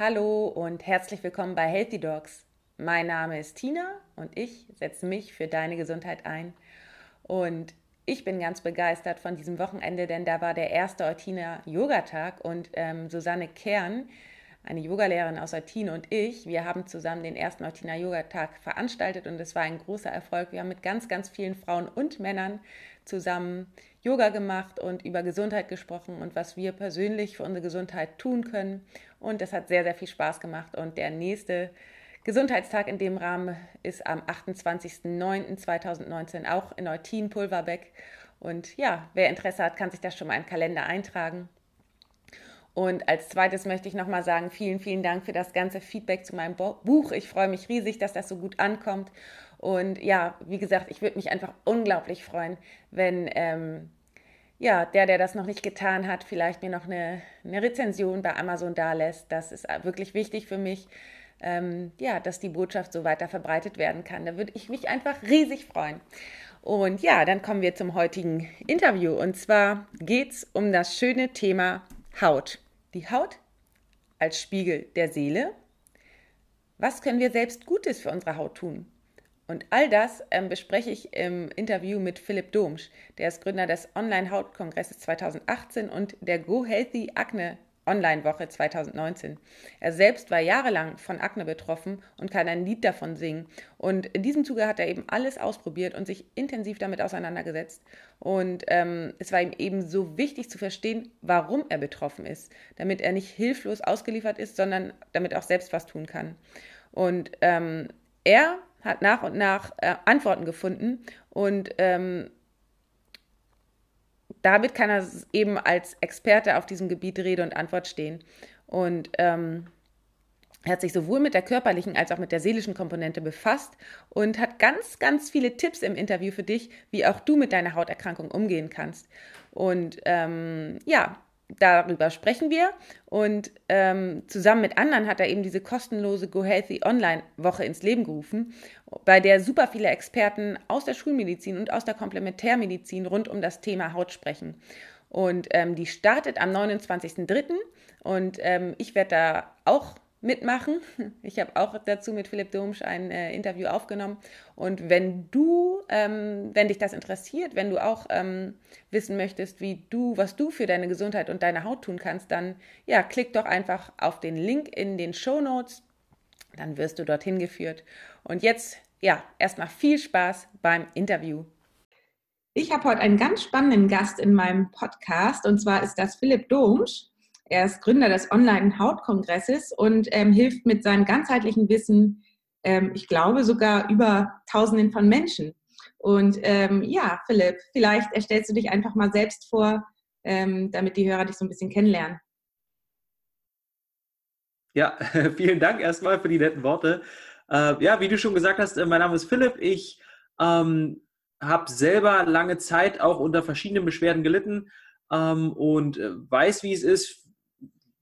Hallo und herzlich willkommen bei Healthy Dogs. Mein Name ist Tina und ich setze mich für deine Gesundheit ein. Und ich bin ganz begeistert von diesem Wochenende, denn da war der erste Eutina Yogatag und ähm, Susanne Kern, eine Yogalehrerin aus Eutin und ich, wir haben zusammen den ersten Eutina Yogatag veranstaltet und es war ein großer Erfolg. Wir haben mit ganz, ganz vielen Frauen und Männern zusammen Yoga gemacht und über Gesundheit gesprochen und was wir persönlich für unsere Gesundheit tun können. Und das hat sehr, sehr viel Spaß gemacht. Und der nächste Gesundheitstag in dem Rahmen ist am 28.09.2019 auch in Eutin, Pulverbeck. Und ja, wer Interesse hat, kann sich das schon mal den Kalender eintragen. Und als zweites möchte ich nochmal sagen, vielen, vielen Dank für das ganze Feedback zu meinem Buch. Ich freue mich riesig, dass das so gut ankommt. Und ja, wie gesagt, ich würde mich einfach unglaublich freuen, wenn ähm, ja, der, der das noch nicht getan hat, vielleicht mir noch eine, eine Rezension bei Amazon da lässt. Das ist wirklich wichtig für mich, ähm, ja, dass die Botschaft so weiter verbreitet werden kann. Da würde ich mich einfach riesig freuen. Und ja, dann kommen wir zum heutigen Interview. Und zwar geht es um das schöne Thema Haut. Die Haut als Spiegel der Seele. Was können wir selbst Gutes für unsere Haut tun? Und all das ähm, bespreche ich im Interview mit Philipp Domsch. Der ist Gründer des Online-Hautkongresses 2018 und der Go Healthy Akne Online-Woche 2019. Er selbst war jahrelang von Akne betroffen und kann ein Lied davon singen. Und in diesem Zuge hat er eben alles ausprobiert und sich intensiv damit auseinandergesetzt. Und ähm, es war ihm eben so wichtig zu verstehen, warum er betroffen ist, damit er nicht hilflos ausgeliefert ist, sondern damit auch selbst was tun kann. Und ähm, er hat nach und nach äh, Antworten gefunden und ähm, damit kann er eben als Experte auf diesem Gebiet Rede und Antwort stehen. Und ähm, er hat sich sowohl mit der körperlichen als auch mit der seelischen Komponente befasst und hat ganz, ganz viele Tipps im Interview für dich, wie auch du mit deiner Hauterkrankung umgehen kannst. Und ähm, ja, darüber sprechen wir. Und ähm, zusammen mit anderen hat er eben diese kostenlose Go Healthy Online Woche ins Leben gerufen, bei der super viele Experten aus der Schulmedizin und aus der Komplementärmedizin rund um das Thema Haut sprechen. Und ähm, die startet am 29.03. Und ähm, ich werde da auch mitmachen. Ich habe auch dazu mit Philipp Domsch ein äh, Interview aufgenommen. Und wenn du, ähm, wenn dich das interessiert, wenn du auch ähm, wissen möchtest, wie du, was du für deine Gesundheit und deine Haut tun kannst, dann ja, klick doch einfach auf den Link in den Show Notes. Dann wirst du dorthin geführt. Und jetzt, ja, erstmal viel Spaß beim Interview. Ich habe heute einen ganz spannenden Gast in meinem Podcast und zwar ist das Philipp Domsch. Er ist Gründer des Online-Hautkongresses und ähm, hilft mit seinem ganzheitlichen Wissen, ähm, ich glaube, sogar über Tausenden von Menschen. Und ähm, ja, Philipp, vielleicht erstellst du dich einfach mal selbst vor, ähm, damit die Hörer dich so ein bisschen kennenlernen. Ja, vielen Dank erstmal für die netten Worte. Äh, ja, wie du schon gesagt hast, äh, mein Name ist Philipp. Ich ähm, habe selber lange Zeit auch unter verschiedenen Beschwerden gelitten ähm, und äh, weiß, wie es ist,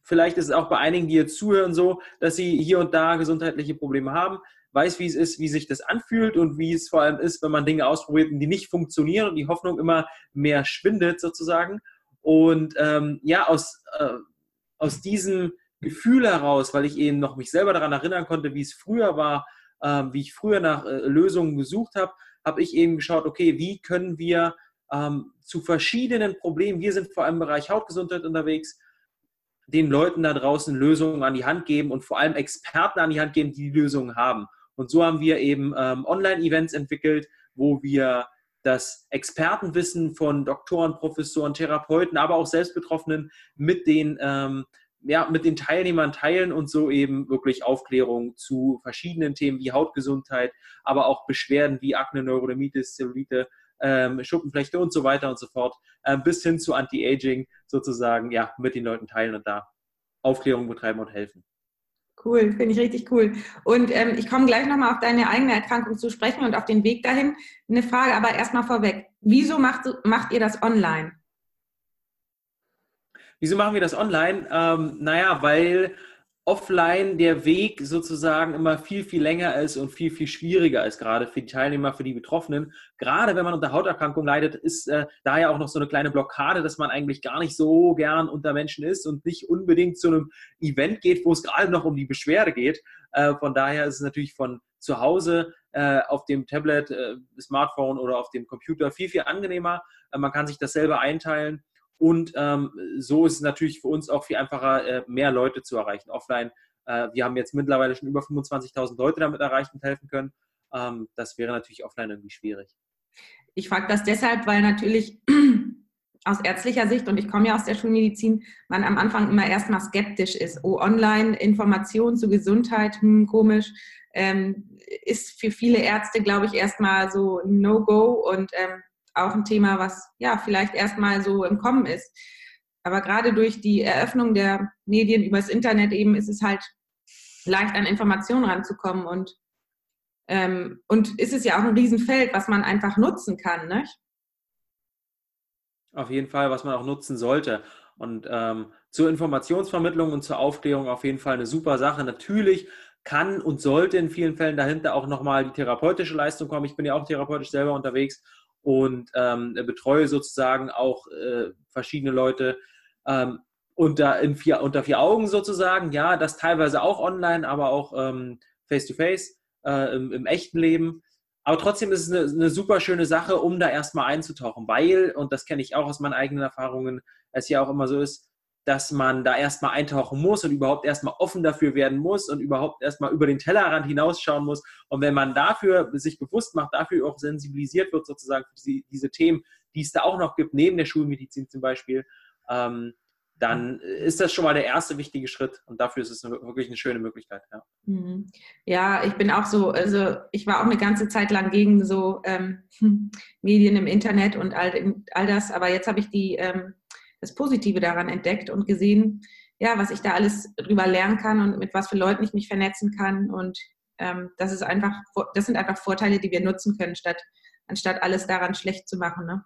Vielleicht ist es auch bei einigen, die jetzt zuhören, so, dass sie hier und da gesundheitliche Probleme haben. Weiß, wie es ist, wie sich das anfühlt und wie es vor allem ist, wenn man Dinge ausprobiert, die nicht funktionieren und die Hoffnung immer mehr schwindet, sozusagen. Und ähm, ja, aus, äh, aus diesem Gefühl heraus, weil ich eben noch mich selber daran erinnern konnte, wie es früher war, äh, wie ich früher nach äh, Lösungen gesucht habe, habe ich eben geschaut, okay, wie können wir ähm, zu verschiedenen Problemen, wir sind vor allem im Bereich Hautgesundheit unterwegs, den Leuten da draußen Lösungen an die Hand geben und vor allem Experten an die Hand geben, die die Lösungen haben. Und so haben wir eben ähm, Online-Events entwickelt, wo wir das Expertenwissen von Doktoren, Professoren, Therapeuten, aber auch Selbstbetroffenen mit den, ähm, ja, mit den Teilnehmern teilen und so eben wirklich Aufklärung zu verschiedenen Themen wie Hautgesundheit, aber auch Beschwerden wie Akne, Neurodermitis, Zellulite ähm, Schuppenflechte und so weiter und so fort, äh, bis hin zu Anti-Aging sozusagen, ja, mit den Leuten teilen und da Aufklärung betreiben und helfen. Cool, finde ich richtig cool. Und ähm, ich komme gleich nochmal auf deine eigene Erkrankung zu sprechen und auf den Weg dahin. Eine Frage aber erstmal vorweg. Wieso macht, macht ihr das online? Wieso machen wir das online? Ähm, naja, weil offline der Weg sozusagen immer viel, viel länger ist und viel, viel schwieriger ist, gerade für die Teilnehmer, für die Betroffenen. Gerade wenn man unter Hauterkrankung leidet, ist äh, daher auch noch so eine kleine Blockade, dass man eigentlich gar nicht so gern unter Menschen ist und nicht unbedingt zu einem Event geht, wo es gerade noch um die Beschwerde geht. Äh, von daher ist es natürlich von zu Hause äh, auf dem Tablet, äh, Smartphone oder auf dem Computer viel, viel angenehmer. Äh, man kann sich das selber einteilen und ähm, so ist es natürlich für uns auch viel einfacher, äh, mehr Leute zu erreichen offline. Äh, wir haben jetzt mittlerweile schon über 25.000 Leute damit erreicht und helfen können. Ähm, das wäre natürlich offline irgendwie schwierig. Ich frage das deshalb, weil natürlich aus ärztlicher Sicht, und ich komme ja aus der Schulmedizin, man am Anfang immer erstmal skeptisch ist. Oh, online Information zu Gesundheit, hm, komisch, ähm, ist für viele Ärzte, glaube ich, erstmal so No-Go und ähm, auch ein Thema, was ja vielleicht erstmal so im Kommen ist. Aber gerade durch die Eröffnung der Medien übers Internet eben ist es halt leicht an Informationen ranzukommen und ähm, und ist es ja auch ein Riesenfeld, was man einfach nutzen kann, nicht? Auf jeden Fall, was man auch nutzen sollte. Und ähm, zur Informationsvermittlung und zur Aufklärung auf jeden Fall eine super Sache. Natürlich kann und sollte in vielen Fällen dahinter auch nochmal die therapeutische Leistung kommen. Ich bin ja auch therapeutisch selber unterwegs und ähm, betreue sozusagen auch äh, verschiedene Leute ähm, unter, in vier, unter vier Augen sozusagen. Ja, das teilweise auch online, aber auch ähm, face-to-face äh, im, im, echten Leben. Aber trotzdem ist es eine, eine, super schöne Sache, um da erstmal einzutauchen, weil, und das kenne ich auch aus meinen eigenen Erfahrungen, es ja auch immer so ist, dass man da erstmal eintauchen muss und überhaupt erstmal offen dafür werden muss und überhaupt erstmal über den Tellerrand hinausschauen muss. Und wenn man dafür sich bewusst macht, dafür auch sensibilisiert wird, sozusagen für diese, Themen, die es da auch noch gibt, neben der Schulmedizin zum Beispiel, ähm, dann ist das schon mal der erste wichtige Schritt und dafür ist es wirklich eine schöne Möglichkeit. Ja. Mhm. ja, ich bin auch so, also ich war auch eine ganze Zeit lang gegen so ähm, Medien im Internet und all, all das, aber jetzt habe ich die ähm, das Positive daran entdeckt und gesehen, ja, was ich da alles drüber lernen kann und mit was für Leuten ich mich vernetzen kann. Und ähm, das ist einfach, das sind einfach Vorteile, die wir nutzen können, statt anstatt alles daran schlecht zu machen. Ne?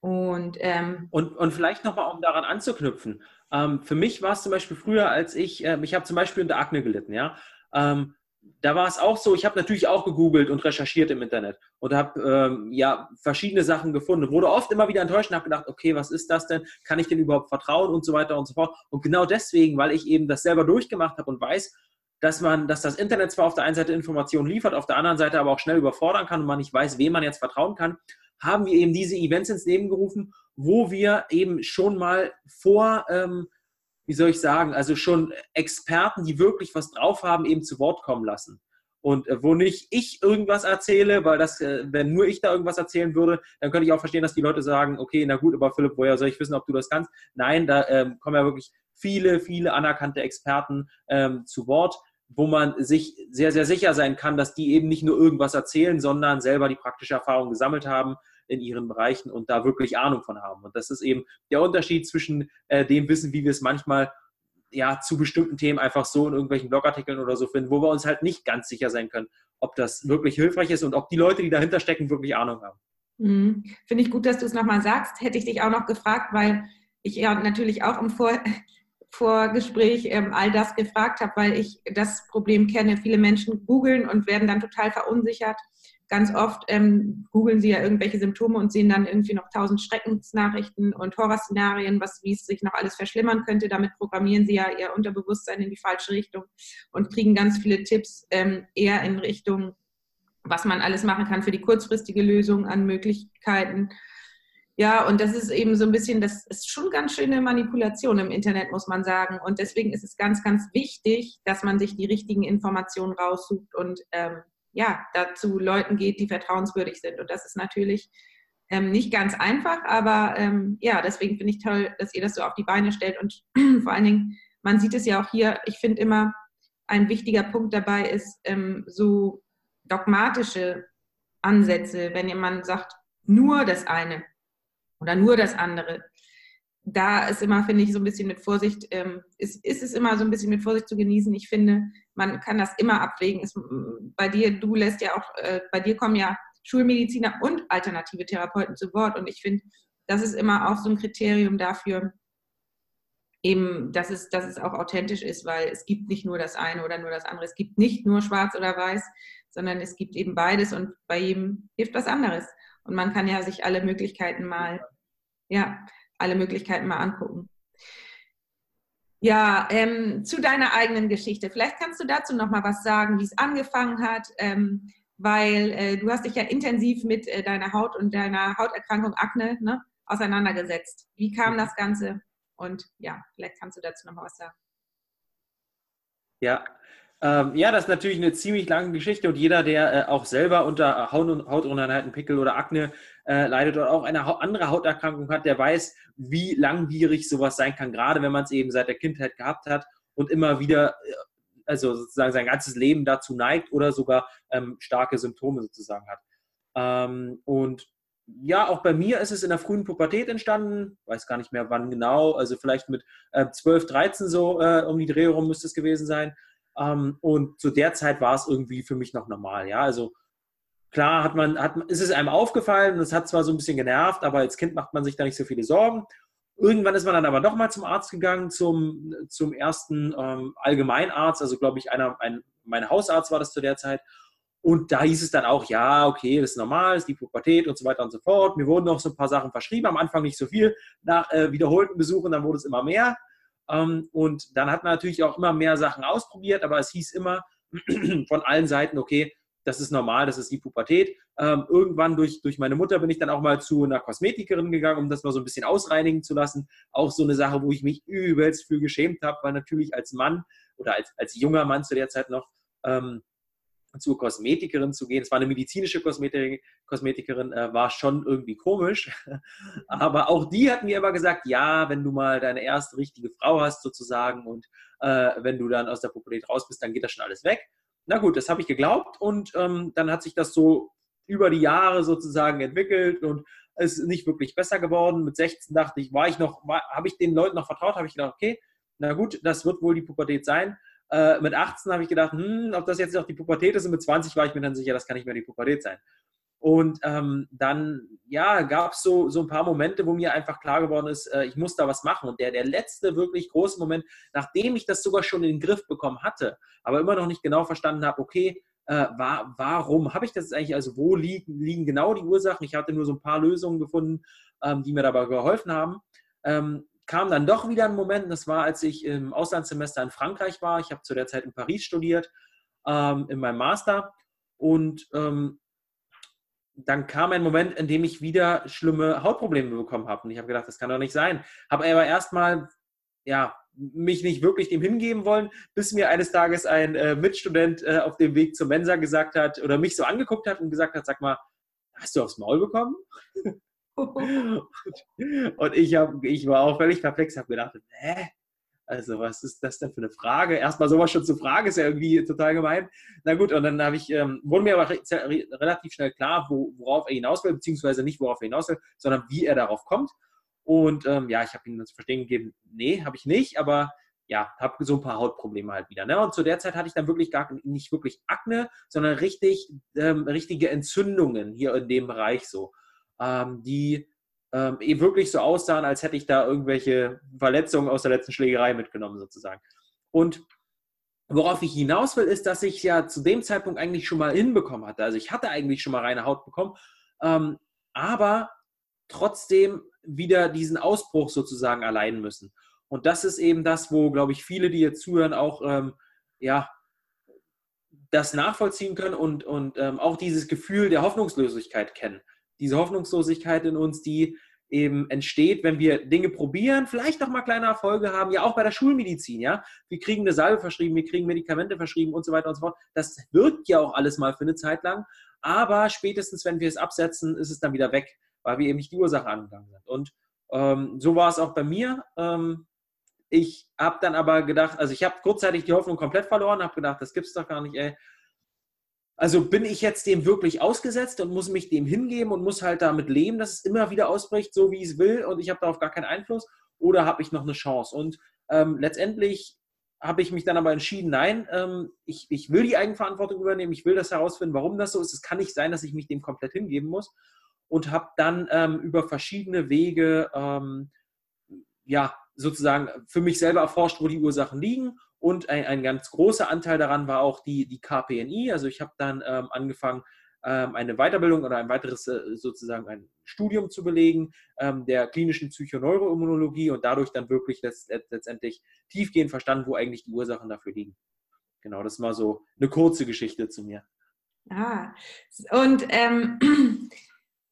Und, ähm, und, und vielleicht nochmal, um daran anzuknüpfen. Ähm, für mich war es zum Beispiel früher, als ich, äh, ich habe zum Beispiel unter Akne gelitten, ja. Ähm, da war es auch so, ich habe natürlich auch gegoogelt und recherchiert im Internet und habe ähm, ja verschiedene Sachen gefunden. Wurde oft immer wieder enttäuscht und habe gedacht, okay, was ist das denn? Kann ich denn überhaupt vertrauen und so weiter und so fort. Und genau deswegen, weil ich eben das selber durchgemacht habe und weiß, dass man, dass das Internet zwar auf der einen Seite Informationen liefert, auf der anderen Seite aber auch schnell überfordern kann und man nicht weiß, wem man jetzt vertrauen kann, haben wir eben diese Events ins Leben gerufen, wo wir eben schon mal vor ähm, wie soll ich sagen, also schon Experten, die wirklich was drauf haben, eben zu Wort kommen lassen. Und äh, wo nicht ich irgendwas erzähle, weil das, äh, wenn nur ich da irgendwas erzählen würde, dann könnte ich auch verstehen, dass die Leute sagen, okay, na gut, aber Philipp, woher soll ich wissen, ob du das kannst? Nein, da ähm, kommen ja wirklich viele, viele anerkannte Experten ähm, zu Wort, wo man sich sehr, sehr sicher sein kann, dass die eben nicht nur irgendwas erzählen, sondern selber die praktische Erfahrung gesammelt haben, in ihren Bereichen und da wirklich Ahnung von haben. Und das ist eben der Unterschied zwischen äh, dem Wissen, wie wir es manchmal ja zu bestimmten Themen einfach so in irgendwelchen Blogartikeln oder so finden, wo wir uns halt nicht ganz sicher sein können, ob das wirklich hilfreich ist und ob die Leute, die dahinter stecken, wirklich Ahnung haben. Mhm. Finde ich gut, dass du es nochmal sagst. Hätte ich dich auch noch gefragt, weil ich ja natürlich auch im Vor Vorgespräch ähm, all das gefragt habe, weil ich das Problem kenne. Viele Menschen googeln und werden dann total verunsichert ganz oft ähm, googeln sie ja irgendwelche Symptome und sehen dann irgendwie noch tausend Schreckensnachrichten und Horrorszenarien, was, wie es sich noch alles verschlimmern könnte. Damit programmieren sie ja ihr Unterbewusstsein in die falsche Richtung und kriegen ganz viele Tipps ähm, eher in Richtung, was man alles machen kann für die kurzfristige Lösung an Möglichkeiten. Ja, und das ist eben so ein bisschen, das ist schon ganz schöne Manipulation im Internet, muss man sagen. Und deswegen ist es ganz, ganz wichtig, dass man sich die richtigen Informationen raussucht und ähm, ja, dazu Leuten geht, die vertrauenswürdig sind. Und das ist natürlich ähm, nicht ganz einfach, aber ähm, ja, deswegen finde ich toll, dass ihr das so auf die Beine stellt. Und vor allen Dingen, man sieht es ja auch hier, ich finde immer, ein wichtiger Punkt dabei ist ähm, so dogmatische Ansätze, wenn jemand sagt, nur das eine oder nur das andere da ist immer, finde ich, so ein bisschen mit Vorsicht, ähm, ist, ist es immer so ein bisschen mit Vorsicht zu genießen. Ich finde, man kann das immer abwägen. Ist, bei dir, du lässt ja auch, äh, bei dir kommen ja Schulmediziner und alternative Therapeuten zu Wort. Und ich finde, das ist immer auch so ein Kriterium dafür, eben, dass es, dass es auch authentisch ist, weil es gibt nicht nur das eine oder nur das andere. Es gibt nicht nur schwarz oder weiß, sondern es gibt eben beides und bei jedem hilft was anderes. Und man kann ja sich alle Möglichkeiten mal, ja, alle Möglichkeiten mal angucken. Ja, ähm, zu deiner eigenen Geschichte. Vielleicht kannst du dazu noch mal was sagen, wie es angefangen hat, ähm, weil äh, du hast dich ja intensiv mit äh, deiner Haut und deiner Hauterkrankung Akne ne, auseinandergesetzt. Wie kam das Ganze? Und ja, vielleicht kannst du dazu noch mal was sagen. Ja, ähm, ja, das ist natürlich eine ziemlich lange Geschichte und jeder, der äh, auch selber unter Haut Hautunreinheiten, Pickel oder Akne äh, leidet oder auch eine andere Hauterkrankung hat, der weiß, wie langwierig sowas sein kann, gerade wenn man es eben seit der Kindheit gehabt hat und immer wieder, äh, also sozusagen sein ganzes Leben dazu neigt oder sogar ähm, starke Symptome sozusagen hat. Ähm, und ja, auch bei mir ist es in der frühen Pubertät entstanden, weiß gar nicht mehr wann genau, also vielleicht mit äh, 12, 13 so äh, um die Dreh herum müsste es gewesen sein. Ähm, und zu der Zeit war es irgendwie für mich noch normal. Ja, also klar hat man, hat, ist es einem aufgefallen und es hat zwar so ein bisschen genervt, aber als Kind macht man sich da nicht so viele Sorgen. Irgendwann ist man dann aber nochmal zum Arzt gegangen, zum, zum ersten ähm, Allgemeinarzt, also glaube ich, einer, ein, mein Hausarzt war das zu der Zeit. Und da hieß es dann auch, ja, okay, das ist normal, das ist die Pubertät und so weiter und so fort. Mir wurden noch so ein paar Sachen verschrieben, am Anfang nicht so viel, nach äh, wiederholten Besuchen, dann wurde es immer mehr. Ähm, und dann hat man natürlich auch immer mehr Sachen ausprobiert, aber es hieß immer von allen Seiten, okay, das ist normal, das ist die Pubertät. Ähm, irgendwann durch, durch meine Mutter bin ich dann auch mal zu einer Kosmetikerin gegangen, um das mal so ein bisschen ausreinigen zu lassen. Auch so eine Sache, wo ich mich übelst für geschämt habe, weil natürlich als Mann oder als, als junger Mann zu der Zeit noch ähm, zur Kosmetikerin zu gehen. Es war eine medizinische Kosmetik Kosmetikerin, äh, war schon irgendwie komisch. Aber auch die hat mir immer gesagt, ja, wenn du mal deine erste richtige Frau hast sozusagen und äh, wenn du dann aus der Pubertät raus bist, dann geht das schon alles weg. Na gut, das habe ich geglaubt und ähm, dann hat sich das so über die Jahre sozusagen entwickelt und ist nicht wirklich besser geworden. Mit 16 dachte ich, war ich noch, habe ich den Leuten noch vertraut, habe ich gedacht, okay, na gut, das wird wohl die Pubertät sein. Äh, mit 18 habe ich gedacht, hm, ob das jetzt noch die Pubertät ist. Und mit 20 war ich mir dann sicher, das kann nicht mehr die Pubertät sein. Und ähm, dann, ja, gab es so, so ein paar Momente, wo mir einfach klar geworden ist, äh, ich muss da was machen. Und der, der letzte wirklich große Moment, nachdem ich das sogar schon in den Griff bekommen hatte, aber immer noch nicht genau verstanden habe, okay, äh, war, warum habe ich das eigentlich, also wo liegen, liegen genau die Ursachen? Ich hatte nur so ein paar Lösungen gefunden, ähm, die mir dabei geholfen haben. Ähm, kam dann doch wieder ein Moment, das war, als ich im Auslandssemester in Frankreich war. Ich habe zu der Zeit in Paris studiert, ähm, in meinem Master. Und ähm, dann kam ein Moment, in dem ich wieder schlimme Hautprobleme bekommen habe. Und ich habe gedacht, das kann doch nicht sein. Habe aber erstmal, ja, mich nicht wirklich dem hingeben wollen, bis mir eines Tages ein äh, Mitstudent äh, auf dem Weg zur Mensa gesagt hat oder mich so angeguckt hat und gesagt hat, sag mal, hast du aufs Maul bekommen? und ich, hab, ich war auch völlig perplex, habe gedacht, hä? Also, was ist das denn für eine Frage? Erstmal sowas schon zu fragen, ist ja irgendwie total gemein. Na gut, und dann habe ich, ähm, wurde mir aber re relativ schnell klar, wo, worauf er hinaus will, beziehungsweise nicht, worauf er hinaus will, sondern wie er darauf kommt. Und ähm, ja, ich habe ihm zu verstehen gegeben, nee, habe ich nicht, aber ja, habe so ein paar Hautprobleme halt wieder. Ne? Und zu der Zeit hatte ich dann wirklich gar nicht wirklich Akne, sondern richtig, ähm, richtige Entzündungen hier in dem Bereich so ähm, die ähm, eben wirklich so aussahen, als hätte ich da irgendwelche Verletzungen aus der letzten Schlägerei mitgenommen sozusagen. Und worauf ich hinaus will, ist, dass ich ja zu dem Zeitpunkt eigentlich schon mal hinbekommen hatte. Also ich hatte eigentlich schon mal reine Haut bekommen, ähm, aber trotzdem wieder diesen Ausbruch sozusagen erleiden müssen. Und das ist eben das, wo, glaube ich, viele, die jetzt zuhören, auch ähm, ja, das nachvollziehen können und, und ähm, auch dieses Gefühl der Hoffnungslosigkeit kennen diese Hoffnungslosigkeit in uns, die eben entsteht, wenn wir Dinge probieren, vielleicht auch mal kleine Erfolge haben, ja auch bei der Schulmedizin, ja. Wir kriegen eine Salbe verschrieben, wir kriegen Medikamente verschrieben und so weiter und so fort. Das wirkt ja auch alles mal für eine Zeit lang, aber spätestens, wenn wir es absetzen, ist es dann wieder weg, weil wir eben nicht die Ursache angegangen sind. Und ähm, so war es auch bei mir. Ähm, ich habe dann aber gedacht, also ich habe kurzzeitig die Hoffnung komplett verloren, habe gedacht, das gibt es doch gar nicht, ey. Also bin ich jetzt dem wirklich ausgesetzt und muss mich dem hingeben und muss halt damit leben, dass es immer wieder ausbricht, so wie es will und ich habe darauf gar keinen Einfluss? Oder habe ich noch eine Chance? Und ähm, letztendlich habe ich mich dann aber entschieden, nein, ähm, ich, ich will die Eigenverantwortung übernehmen, ich will das herausfinden, warum das so ist. Es kann nicht sein, dass ich mich dem komplett hingeben muss. Und habe dann ähm, über verschiedene Wege ähm, ja, sozusagen für mich selber erforscht, wo die Ursachen liegen. Und ein, ein ganz großer Anteil daran war auch die, die KPNI. Also ich habe dann ähm, angefangen, ähm, eine Weiterbildung oder ein weiteres äh, sozusagen ein Studium zu belegen ähm, der klinischen Psychoneuroimmunologie und dadurch dann wirklich letztendlich tiefgehend verstanden, wo eigentlich die Ursachen dafür liegen. Genau, das war so eine kurze Geschichte zu mir. Ah, und ähm,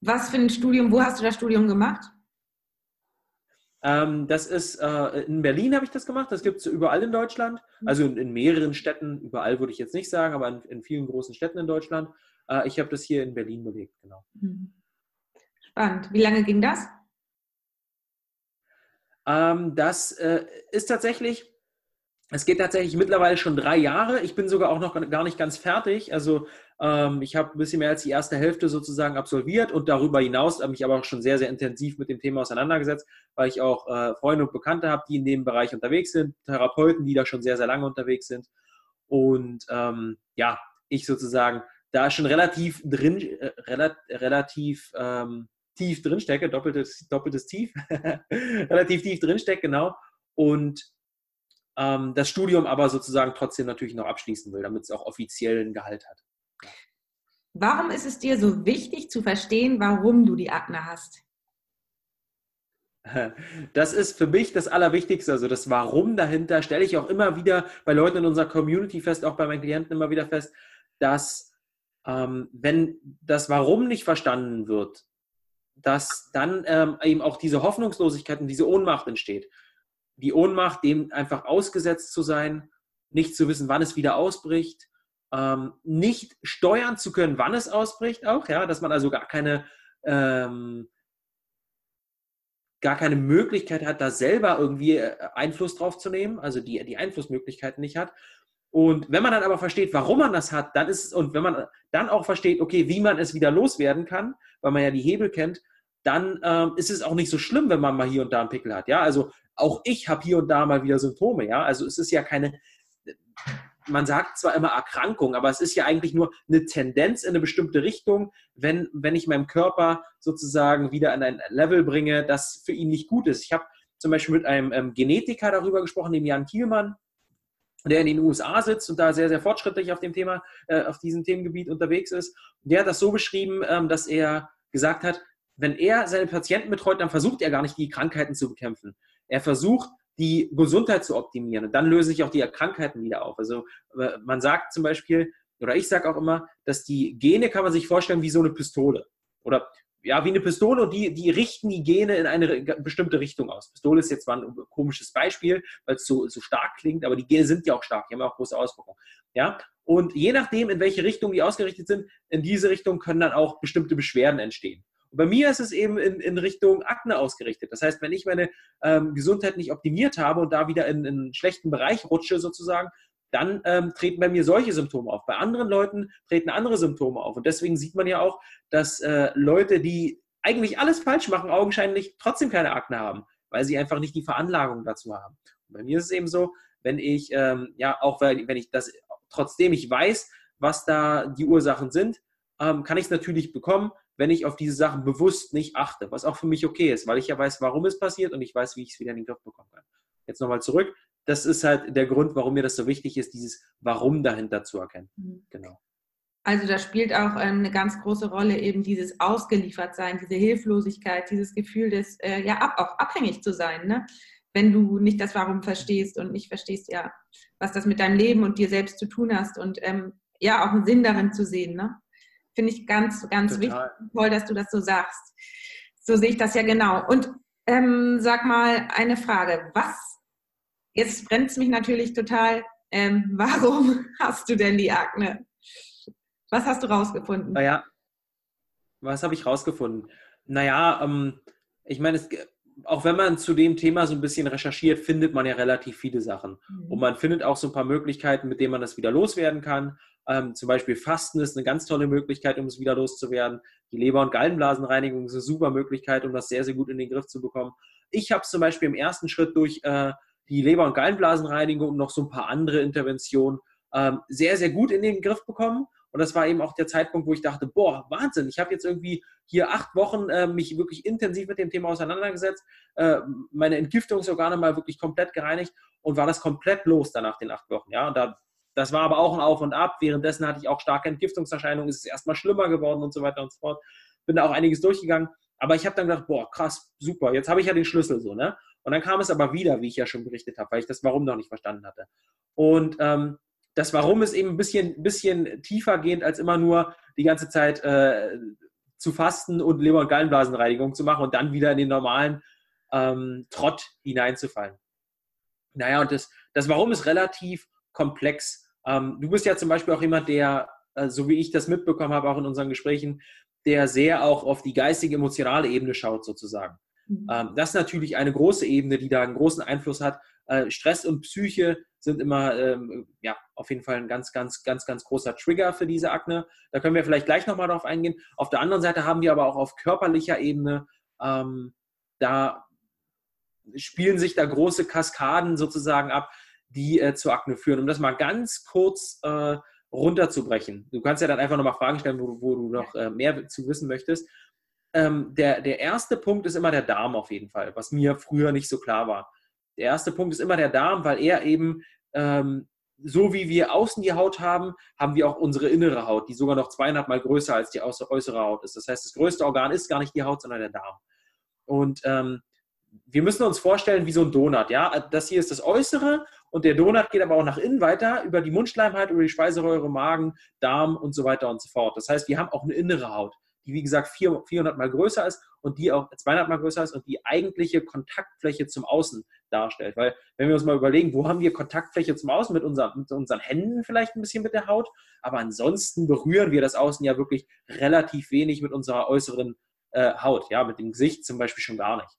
was für ein Studium, wo hast du das Studium gemacht? Ähm, das ist äh, in Berlin habe ich das gemacht. Das gibt es überall in Deutschland. Mhm. Also in, in, mehreren Städten. Überall würde ich jetzt nicht sagen, aber in, in vielen großen Städten in Deutschland. Äh, ich habe das hier in Berlin belegt, genau. Mhm. Spannend. Wie lange ging das? Ähm, das äh, ist tatsächlich es geht tatsächlich mittlerweile schon drei Jahre. Ich bin sogar auch noch gar nicht ganz fertig. Also ich habe ein bisschen mehr als die erste Hälfte sozusagen absolviert und darüber hinaus habe mich aber auch schon sehr, sehr intensiv mit dem Thema auseinandergesetzt, weil ich auch äh, Freunde und Bekannte habe, die in dem Bereich unterwegs sind, Therapeuten, die da schon sehr, sehr lange unterwegs sind. Und ähm, ja, ich sozusagen da schon relativ drin, äh, relativ, relativ ähm, tief drinstecke, doppeltes, doppeltes Tief, relativ tief drinstecke, genau. Und ähm, das Studium aber sozusagen trotzdem natürlich noch abschließen will, damit es auch offiziell ein Gehalt hat. Warum ist es dir so wichtig zu verstehen, warum du die Akne hast? Das ist für mich das Allerwichtigste. Also das Warum dahinter stelle ich auch immer wieder bei Leuten in unserer Community fest, auch bei meinen Klienten immer wieder fest, dass ähm, wenn das Warum nicht verstanden wird, dass dann ähm, eben auch diese Hoffnungslosigkeit und diese Ohnmacht entsteht die Ohnmacht, dem einfach ausgesetzt zu sein, nicht zu wissen, wann es wieder ausbricht, ähm, nicht steuern zu können, wann es ausbricht, auch, ja, dass man also gar keine, ähm, gar keine Möglichkeit hat, da selber irgendwie äh, Einfluss drauf zu nehmen, also die, die Einflussmöglichkeiten nicht hat. Und wenn man dann aber versteht, warum man das hat, dann ist es, und wenn man dann auch versteht, okay, wie man es wieder loswerden kann, weil man ja die Hebel kennt, dann ähm, ist es auch nicht so schlimm, wenn man mal hier und da einen Pickel hat. Ja, also auch ich habe hier und da mal wieder Symptome, ja. Also es ist ja keine, man sagt zwar immer Erkrankung, aber es ist ja eigentlich nur eine Tendenz in eine bestimmte Richtung, wenn, wenn ich meinem Körper sozusagen wieder an ein Level bringe, das für ihn nicht gut ist. Ich habe zum Beispiel mit einem ähm, Genetiker darüber gesprochen, dem Jan Kielmann, der in den USA sitzt und da sehr, sehr fortschrittlich auf dem Thema, äh, auf diesem Themengebiet unterwegs ist. der hat das so beschrieben, ähm, dass er gesagt hat, wenn er seine Patienten betreut, dann versucht er gar nicht, die Krankheiten zu bekämpfen. Er versucht, die Gesundheit zu optimieren und dann lösen sich auch die Krankheiten wieder auf. Also äh, man sagt zum Beispiel, oder ich sage auch immer, dass die Gene kann man sich vorstellen wie so eine Pistole. Oder ja, wie eine Pistole und die, die richten die Gene in eine bestimmte Richtung aus. Pistole ist jetzt zwar ein komisches Beispiel, weil es so, so stark klingt, aber die Gene sind ja auch stark, die haben ja auch große Auswirkungen. Ja? Und je nachdem, in welche Richtung die ausgerichtet sind, in diese Richtung können dann auch bestimmte Beschwerden entstehen. Und bei mir ist es eben in, in Richtung Akne ausgerichtet. Das heißt, wenn ich meine ähm, Gesundheit nicht optimiert habe und da wieder in, in einen schlechten Bereich rutsche sozusagen, dann ähm, treten bei mir solche Symptome auf. Bei anderen Leuten treten andere Symptome auf. Und deswegen sieht man ja auch, dass äh, Leute, die eigentlich alles falsch machen, augenscheinlich trotzdem keine Akne haben, weil sie einfach nicht die Veranlagung dazu haben. Und bei mir ist es eben so, wenn ich, ähm, ja, auch weil, wenn ich das, trotzdem ich weiß, was da die Ursachen sind, ähm, kann ich es natürlich bekommen wenn ich auf diese Sachen bewusst nicht achte, was auch für mich okay ist, weil ich ja weiß, warum es passiert und ich weiß, wie ich es wieder in den Griff bekommen kann. Jetzt nochmal zurück. Das ist halt der Grund, warum mir das so wichtig ist, dieses Warum dahinter zu erkennen. Mhm. Genau. Also da spielt auch ähm, eine ganz große Rolle eben dieses Ausgeliefertsein, diese Hilflosigkeit, dieses Gefühl des, äh, ja, ab, auch abhängig zu sein, ne? wenn du nicht das Warum verstehst und nicht verstehst, ja, was das mit deinem Leben und dir selbst zu tun hast und ähm, ja, auch einen Sinn darin zu sehen. Ne? Finde ich ganz, ganz Total. wichtig. Toll, dass du das so sagst. So sehe ich das ja genau. Und ähm, sag mal eine Frage. Was, jetzt brennt es mich natürlich total, ähm, warum hast du denn die Akne? Was hast du rausgefunden? Naja, was habe ich rausgefunden? Naja, ähm, ich meine, es, auch wenn man zu dem Thema so ein bisschen recherchiert, findet man ja relativ viele Sachen. Mhm. Und man findet auch so ein paar Möglichkeiten, mit denen man das wieder loswerden kann. Ähm, zum Beispiel Fasten ist eine ganz tolle Möglichkeit, um es wieder loszuwerden. Die Leber- und Gallenblasenreinigung ist eine super Möglichkeit, um das sehr, sehr gut in den Griff zu bekommen. Ich habe es zum Beispiel im ersten Schritt durch äh, die Leber- und Gallenblasenreinigung und noch so ein paar andere Interventionen ähm, sehr, sehr gut in den Griff bekommen. Und das war eben auch der Zeitpunkt, wo ich dachte, boah, Wahnsinn, ich habe jetzt irgendwie hier acht Wochen äh, mich wirklich intensiv mit dem Thema auseinandergesetzt, äh, meine Entgiftungsorgane mal wirklich komplett gereinigt und war das komplett los dann nach den acht Wochen. Ja, und da, das war aber auch ein Auf und Ab. Währenddessen hatte ich auch starke Entgiftungserscheinungen, ist es erstmal schlimmer geworden und so weiter und so fort. Bin da auch einiges durchgegangen. Aber ich habe dann gedacht, boah, krass, super, jetzt habe ich ja den Schlüssel so, ne? Und dann kam es aber wieder, wie ich ja schon berichtet habe, weil ich das Warum noch nicht verstanden hatte. Und ähm, das Warum ist eben ein bisschen, bisschen tiefer gehend, als immer nur die ganze Zeit äh, zu fasten und Leber- und Gallenblasenreinigung zu machen und dann wieder in den normalen ähm, Trott hineinzufallen. Naja, und das, das Warum ist relativ komplex. Ähm, du bist ja zum Beispiel auch jemand, der, äh, so wie ich das mitbekommen habe, auch in unseren Gesprächen, der sehr auch auf die geistige, emotionale Ebene schaut, sozusagen. Mhm. Ähm, das ist natürlich eine große Ebene, die da einen großen Einfluss hat. Äh, Stress und Psyche sind immer ähm, ja, auf jeden Fall ein ganz, ganz, ganz, ganz großer Trigger für diese Akne. Da können wir vielleicht gleich nochmal drauf eingehen. Auf der anderen Seite haben wir aber auch auf körperlicher Ebene, ähm, da spielen sich da große Kaskaden sozusagen ab, die äh, zur Akne führen. Um das mal ganz kurz äh, runterzubrechen. Du kannst ja dann einfach nochmal Fragen stellen, wo, wo du noch äh, mehr zu wissen möchtest. Ähm, der, der erste Punkt ist immer der Darm auf jeden Fall, was mir früher nicht so klar war. Der erste Punkt ist immer der Darm, weil er eben, ähm, so wie wir außen die Haut haben, haben wir auch unsere innere Haut, die sogar noch zweieinhalb Mal größer als die äußere Haut ist. Das heißt, das größte Organ ist gar nicht die Haut, sondern der Darm. Und ähm, wir müssen uns vorstellen wie so ein Donut. Ja? Das hier ist das Äußere und der Donut geht aber auch nach innen weiter über die Mundschleimhaut, über die Speiseröhre, Magen, Darm und so weiter und so fort. Das heißt, wir haben auch eine innere Haut die wie gesagt 400 mal größer ist und die auch 200 mal größer ist und die eigentliche Kontaktfläche zum Außen darstellt. Weil wenn wir uns mal überlegen, wo haben wir Kontaktfläche zum Außen mit, unser, mit unseren Händen vielleicht ein bisschen mit der Haut, aber ansonsten berühren wir das Außen ja wirklich relativ wenig mit unserer äußeren äh, Haut, ja, mit dem Gesicht zum Beispiel schon gar nicht.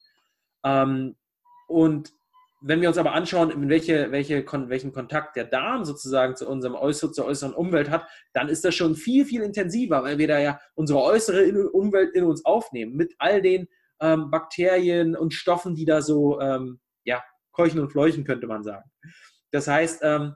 Ähm, und wenn wir uns aber anschauen, welche, welche, welchen Kontakt der Darm sozusagen zu unserem äußeren, zur äußeren Umwelt hat, dann ist das schon viel, viel intensiver, weil wir da ja unsere äußere Umwelt in uns aufnehmen, mit all den ähm, Bakterien und Stoffen, die da so ähm, ja, keuchen und fleuchen, könnte man sagen. Das heißt, ähm,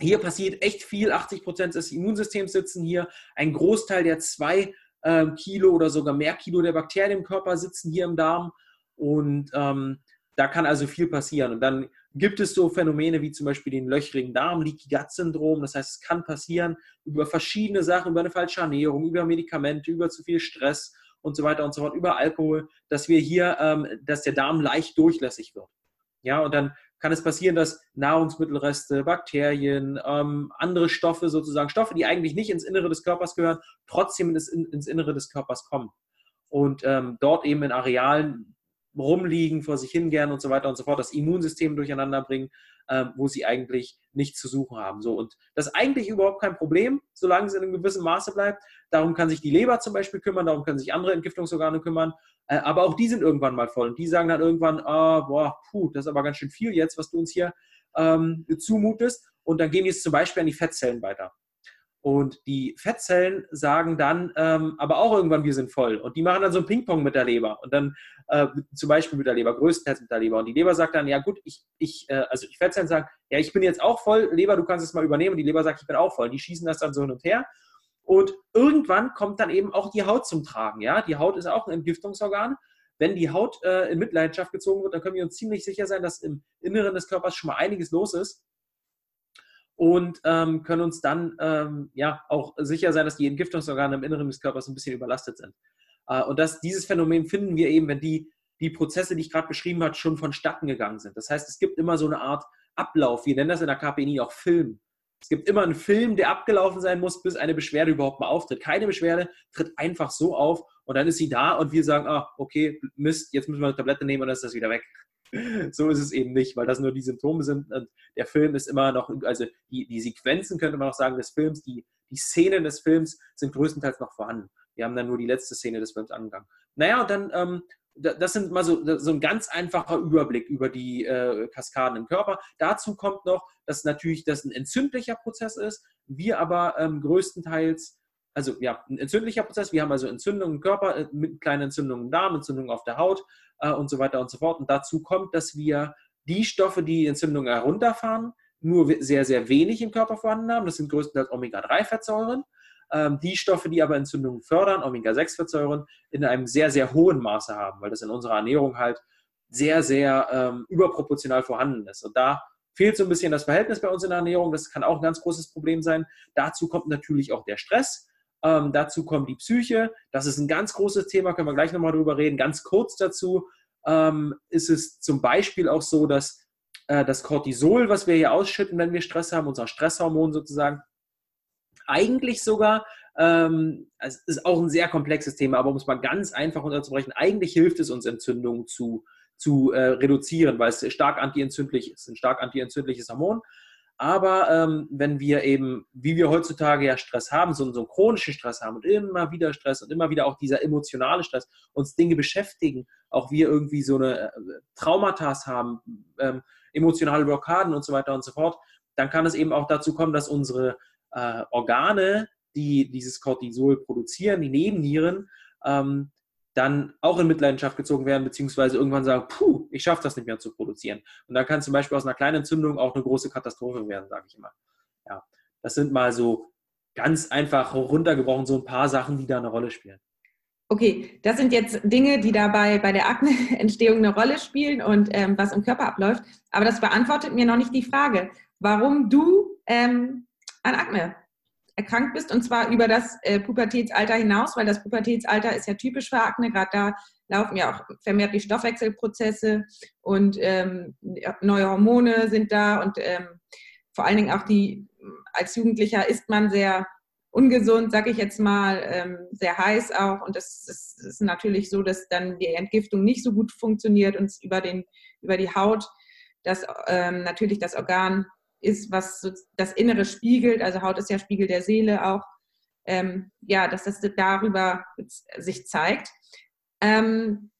hier passiert echt viel. 80 Prozent des Immunsystems sitzen hier. Ein Großteil der zwei ähm, Kilo oder sogar mehr Kilo der Bakterien im Körper sitzen hier im Darm. Und ähm, da kann also viel passieren. Und dann gibt es so Phänomene wie zum Beispiel den löchrigen Darm, Leaky Gut Syndrom. Das heißt, es kann passieren über verschiedene Sachen, über eine falsche Ernährung, über Medikamente, über zu viel Stress und so weiter und so fort, über Alkohol, dass wir hier, ähm, dass der Darm leicht durchlässig wird. Ja, und dann kann es passieren, dass Nahrungsmittelreste, Bakterien, ähm, andere Stoffe sozusagen, Stoffe, die eigentlich nicht ins Innere des Körpers gehören, trotzdem ins, ins Innere des Körpers kommen. Und ähm, dort eben in Arealen, rumliegen, vor sich hingern und so weiter und so fort, das Immunsystem durcheinander bringen, ähm, wo sie eigentlich nichts zu suchen haben. So, und das ist eigentlich überhaupt kein Problem, solange es in einem gewissen Maße bleibt. Darum kann sich die Leber zum Beispiel kümmern, darum können sich andere Entgiftungsorgane kümmern, äh, aber auch die sind irgendwann mal voll und die sagen dann irgendwann, ah, boah, puh, das ist aber ganz schön viel jetzt, was du uns hier ähm, zumutest. Und dann gehen die jetzt zum Beispiel an die Fettzellen weiter. Und die Fettzellen sagen dann ähm, aber auch irgendwann, wir sind voll. Und die machen dann so ein Ping-Pong mit der Leber. Und dann äh, zum Beispiel mit der Leber, größtenteils mit der Leber. Und die Leber sagt dann, ja gut, ich, ich äh, also die Fettzellen sagen, ja, ich bin jetzt auch voll, Leber, du kannst es mal übernehmen. Und die Leber sagt, ich bin auch voll. Die schießen das dann so hin und her. Und irgendwann kommt dann eben auch die Haut zum Tragen. Ja, die Haut ist auch ein Entgiftungsorgan. Wenn die Haut äh, in Mitleidenschaft gezogen wird, dann können wir uns ziemlich sicher sein, dass im Inneren des Körpers schon mal einiges los ist und ähm, können uns dann ähm, ja auch sicher sein, dass die Entgiftungsorgane im Inneren des Körpers ein bisschen überlastet sind. Äh, und das, dieses Phänomen finden wir eben, wenn die, die Prozesse, die ich gerade beschrieben habe, schon vonstatten gegangen sind. Das heißt, es gibt immer so eine Art Ablauf. Wir nennen das in der KPNI auch Film. Es gibt immer einen Film, der abgelaufen sein muss, bis eine Beschwerde überhaupt mal auftritt. Keine Beschwerde tritt einfach so auf und dann ist sie da und wir sagen, ah, okay, Mist, jetzt müssen wir eine Tablette nehmen und dann ist das wieder weg. so ist es eben nicht, weil das nur die Symptome sind. Und der Film ist immer noch, also die, die Sequenzen könnte man auch sagen des Films, die, die Szenen des Films sind größtenteils noch vorhanden. Wir haben dann nur die letzte Szene des Films angegangen. Naja, und dann, ähm, das sind mal so, so ein ganz einfacher Überblick über die äh, Kaskaden im Körper. Dazu kommt noch, dass natürlich das ein entzündlicher Prozess ist, wir aber ähm, größtenteils also ja, ein entzündlicher Prozess. Wir haben also Entzündungen im Körper, äh, mit kleinen Entzündungen im Darm, Entzündungen auf der Haut äh, und so weiter und so fort. Und dazu kommt, dass wir die Stoffe, die Entzündungen herunterfahren, nur sehr, sehr wenig im Körper vorhanden haben. Das sind größtenteils Omega-3-Fettsäuren. ähm, die Stoffe, die aber Entzündungen fördern, Omega-6-Fettsäuren, in einem sehr, sehr hohen Maße haben, weil das in unserer Ernährung halt sehr, sehr ähm, überproportional vorhanden ist. Und da fehlt so ein bisschen das Verhältnis bei uns in der Ernährung. Das kann auch ein ganz großes Problem sein. Dazu kommt natürlich auch der Stress. Ähm, dazu kommt die Psyche. Das ist ein ganz großes Thema, können wir gleich nochmal drüber reden. Ganz kurz dazu ähm, ist es zum Beispiel auch so, dass äh, das Cortisol, was wir hier ausschütten, wenn wir Stress haben, unser Stresshormon sozusagen, eigentlich sogar, ähm, es ist auch ein sehr komplexes Thema, aber um es mal ganz einfach unterzubrechen, eigentlich hilft es uns, Entzündungen zu, zu äh, reduzieren, weil es stark antientzündlich ist, ein stark antientzündliches Hormon. Aber ähm, wenn wir eben, wie wir heutzutage ja Stress haben, so, so einen chronischen Stress haben und immer wieder Stress und immer wieder auch dieser emotionale Stress, uns Dinge beschäftigen, auch wir irgendwie so eine äh, Traumata haben, ähm, emotionale Blockaden und so weiter und so fort, dann kann es eben auch dazu kommen, dass unsere äh, Organe, die dieses Cortisol produzieren, die Nebennieren, ähm, dann auch in Mitleidenschaft gezogen werden, beziehungsweise irgendwann sagen, puh, ich schaffe das nicht mehr zu produzieren. Und dann kann zum Beispiel aus einer kleinen Entzündung auch eine große Katastrophe werden, sage ich immer. Ja, das sind mal so ganz einfach runtergebrochen so ein paar Sachen, die da eine Rolle spielen. Okay, das sind jetzt Dinge, die dabei bei der Akneentstehung eine Rolle spielen und ähm, was im Körper abläuft. Aber das beantwortet mir noch nicht die Frage, warum du ähm, an Akne erkrankt bist und zwar über das äh, Pubertätsalter hinaus, weil das Pubertätsalter ist ja typisch für Akne. Gerade da laufen ja auch vermehrt die Stoffwechselprozesse und ähm, neue Hormone sind da und ähm, vor allen Dingen auch die, als Jugendlicher ist man sehr ungesund, sage ich jetzt mal, ähm, sehr heiß auch und das ist, ist, natürlich so, dass dann die Entgiftung nicht so gut funktioniert und über, den, über die Haut das ähm, natürlich das Organ ist, was so das Innere spiegelt, also Haut ist ja Spiegel der Seele auch, ähm, ja, dass das darüber sich zeigt. Ähm,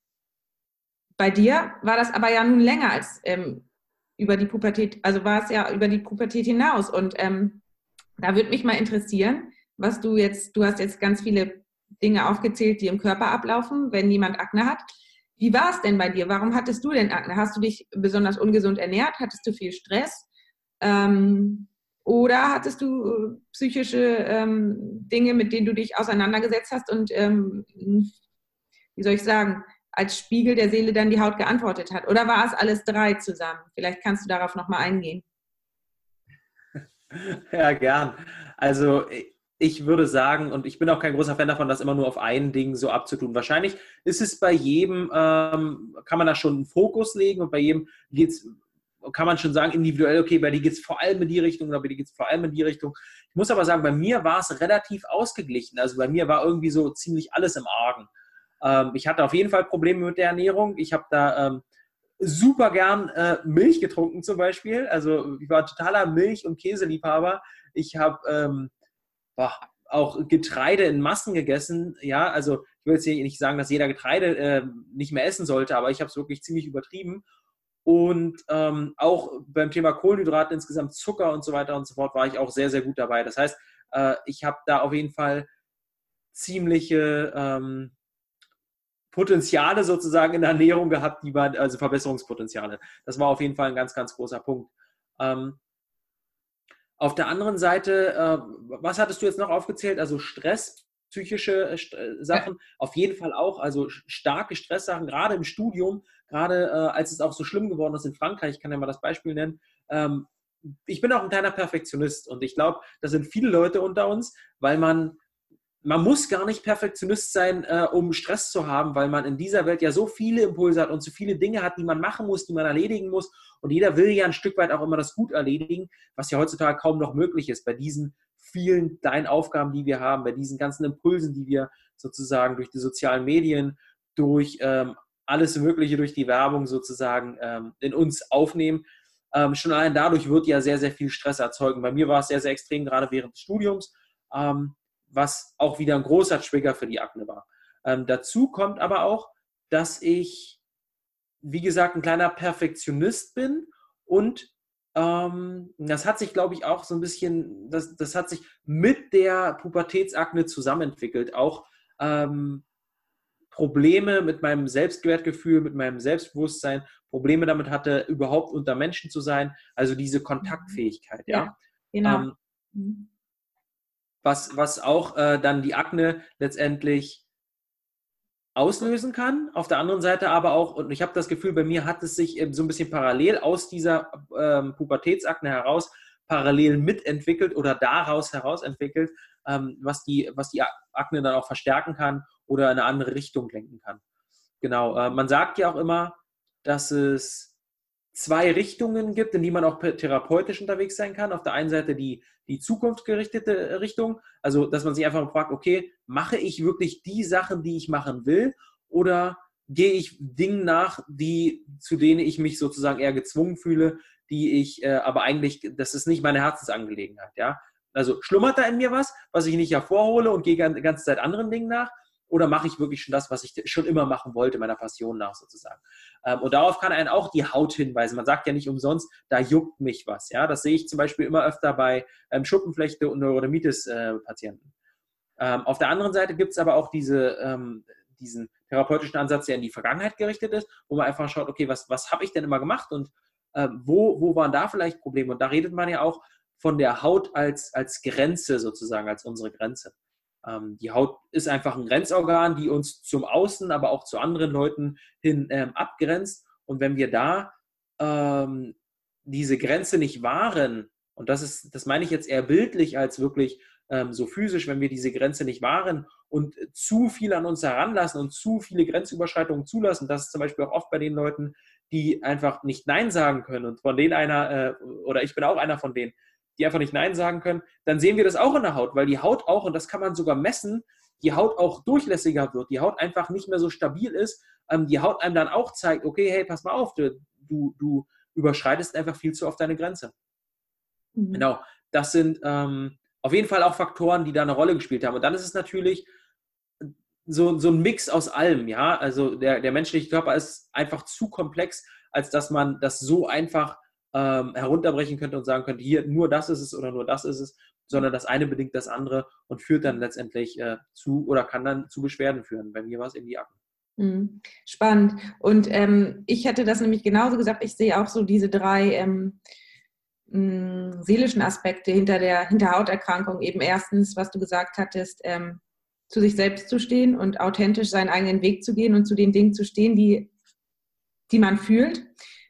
bei dir war das aber ja nun länger als ähm, über die Pubertät, also war es ja über die Pubertät hinaus. Und ähm, da würde mich mal interessieren, was du jetzt, du hast jetzt ganz viele Dinge aufgezählt, die im Körper ablaufen, wenn jemand Akne hat. Wie war es denn bei dir? Warum hattest du denn Akne? Hast du dich besonders ungesund ernährt? Hattest du viel Stress? Ähm, oder hattest du äh, psychische ähm, Dinge, mit denen du dich auseinandergesetzt hast und, ähm, wie soll ich sagen, als Spiegel der Seele dann die Haut geantwortet hat? Oder war es alles drei zusammen? Vielleicht kannst du darauf nochmal eingehen. Ja, gern. Also ich würde sagen, und ich bin auch kein großer Fan davon, das immer nur auf ein Ding so abzutun. Wahrscheinlich ist es bei jedem, ähm, kann man da schon einen Fokus legen und bei jedem geht es kann man schon sagen, individuell, okay, bei dir geht es vor allem in die Richtung oder bei dir geht es vor allem in die Richtung. Ich muss aber sagen, bei mir war es relativ ausgeglichen. Also bei mir war irgendwie so ziemlich alles im Argen. Ähm, ich hatte auf jeden Fall Probleme mit der Ernährung. Ich habe da ähm, super gern äh, Milch getrunken zum Beispiel. Also ich war totaler Milch- und Käseliebhaber. Ich habe ähm, auch Getreide in Massen gegessen. Ja, also ich will jetzt hier nicht sagen, dass jeder Getreide äh, nicht mehr essen sollte, aber ich habe es wirklich ziemlich übertrieben. Und ähm, auch beim Thema Kohlenhydrate, insgesamt Zucker und so weiter und so fort, war ich auch sehr, sehr gut dabei. Das heißt, äh, ich habe da auf jeden Fall ziemliche ähm, Potenziale sozusagen in der Ernährung gehabt, die waren, also Verbesserungspotenziale. Das war auf jeden Fall ein ganz, ganz großer Punkt. Ähm, auf der anderen Seite, äh, was hattest du jetzt noch aufgezählt? Also Stress, psychische äh, Sachen, ja. auf jeden Fall auch, also starke Stresssachen, gerade im Studium gerade äh, als es auch so schlimm geworden ist in Frankreich, ich kann ja mal das Beispiel nennen, ähm, ich bin auch ein kleiner Perfektionist und ich glaube, da sind viele Leute unter uns, weil man, man muss gar nicht Perfektionist sein, äh, um Stress zu haben, weil man in dieser Welt ja so viele Impulse hat und so viele Dinge hat, die man machen muss, die man erledigen muss. Und jeder will ja ein Stück weit auch immer das gut erledigen, was ja heutzutage kaum noch möglich ist bei diesen vielen kleinen Aufgaben, die wir haben, bei diesen ganzen Impulsen, die wir sozusagen durch die sozialen Medien, durch ähm, alles Mögliche durch die Werbung sozusagen ähm, in uns aufnehmen. Ähm, schon allein dadurch wird ja sehr, sehr viel Stress erzeugen. Bei mir war es sehr, sehr extrem, gerade während des Studiums, ähm, was auch wieder ein großer Trigger für die Akne war. Ähm, dazu kommt aber auch, dass ich, wie gesagt, ein kleiner Perfektionist bin und ähm, das hat sich, glaube ich, auch so ein bisschen, das, das hat sich mit der Pubertätsakne zusammenentwickelt. Auch ähm, Probleme mit meinem Selbstwertgefühl, mit meinem Selbstbewusstsein, Probleme damit hatte, überhaupt unter Menschen zu sein. Also diese Kontaktfähigkeit, ja. ja genau. Ähm, mhm. was, was auch äh, dann die Akne letztendlich auslösen kann. Auf der anderen Seite aber auch, und ich habe das Gefühl, bei mir hat es sich so ein bisschen parallel aus dieser ähm, Pubertätsakne heraus parallel mitentwickelt oder daraus heraus entwickelt, ähm, was, die, was die Akne dann auch verstärken kann oder in eine andere Richtung lenken kann. Genau, äh, man sagt ja auch immer, dass es zwei Richtungen gibt, in die man auch therapeutisch unterwegs sein kann. Auf der einen Seite die, die zukunftsgerichtete Richtung, also dass man sich einfach fragt, okay, mache ich wirklich die Sachen, die ich machen will, oder gehe ich Dingen nach, die, zu denen ich mich sozusagen eher gezwungen fühle, die ich äh, aber eigentlich, das ist nicht meine Herzensangelegenheit, ja. Also schlummert da in mir was, was ich nicht hervorhole und gehe die ganze Zeit anderen Dingen nach, oder mache ich wirklich schon das, was ich schon immer machen wollte, meiner Passion nach sozusagen. Ähm, und darauf kann einen auch die Haut hinweisen. Man sagt ja nicht umsonst, da juckt mich was. Ja, das sehe ich zum Beispiel immer öfter bei ähm, Schuppenflechte und Neurodermitis-Patienten. Äh, ähm, auf der anderen Seite gibt es aber auch diese, diesen therapeutischen Ansatz, der in die Vergangenheit gerichtet ist, wo man einfach schaut, okay, was, was habe ich denn immer gemacht und wo, wo waren da vielleicht Probleme? Und da redet man ja auch von der Haut als, als Grenze sozusagen, als unsere Grenze. Ähm, die Haut ist einfach ein Grenzorgan, die uns zum Außen, aber auch zu anderen Leuten hin ähm, abgrenzt. Und wenn wir da ähm, diese Grenze nicht wahren, und das ist, das meine ich jetzt eher bildlich als wirklich ähm, so physisch, wenn wir diese Grenze nicht wahren und zu viel an uns heranlassen und zu viele Grenzüberschreitungen zulassen, das ist zum Beispiel auch oft bei den Leuten, die einfach nicht Nein sagen können. Und von denen einer, äh, oder ich bin auch einer von denen, die einfach nicht Nein sagen können, dann sehen wir das auch in der Haut, weil die Haut auch, und das kann man sogar messen, die Haut auch durchlässiger wird, die Haut einfach nicht mehr so stabil ist, ähm, die Haut einem dann auch zeigt, okay, hey, pass mal auf, du, du, du überschreitest einfach viel zu oft deine Grenze. Mhm. Genau, das sind ähm, auf jeden Fall auch Faktoren, die da eine Rolle gespielt haben. Und dann ist es natürlich so, so ein Mix aus allem, ja. Also der, der menschliche Körper ist einfach zu komplex, als dass man das so einfach ähm, herunterbrechen könnte und sagen könnte, hier nur das ist es oder nur das ist es, sondern das eine bedingt das andere und führt dann letztendlich äh, zu oder kann dann zu Beschwerden führen. Bei mir war es eben die Akne. Mhm. Spannend. Und ähm, ich hätte das nämlich genauso gesagt. Ich sehe auch so diese drei ähm, mh, seelischen Aspekte hinter der hinter Hauterkrankung. Eben erstens, was du gesagt hattest, ähm, zu sich selbst zu stehen und authentisch seinen eigenen Weg zu gehen und zu den Dingen zu stehen, die, die man fühlt.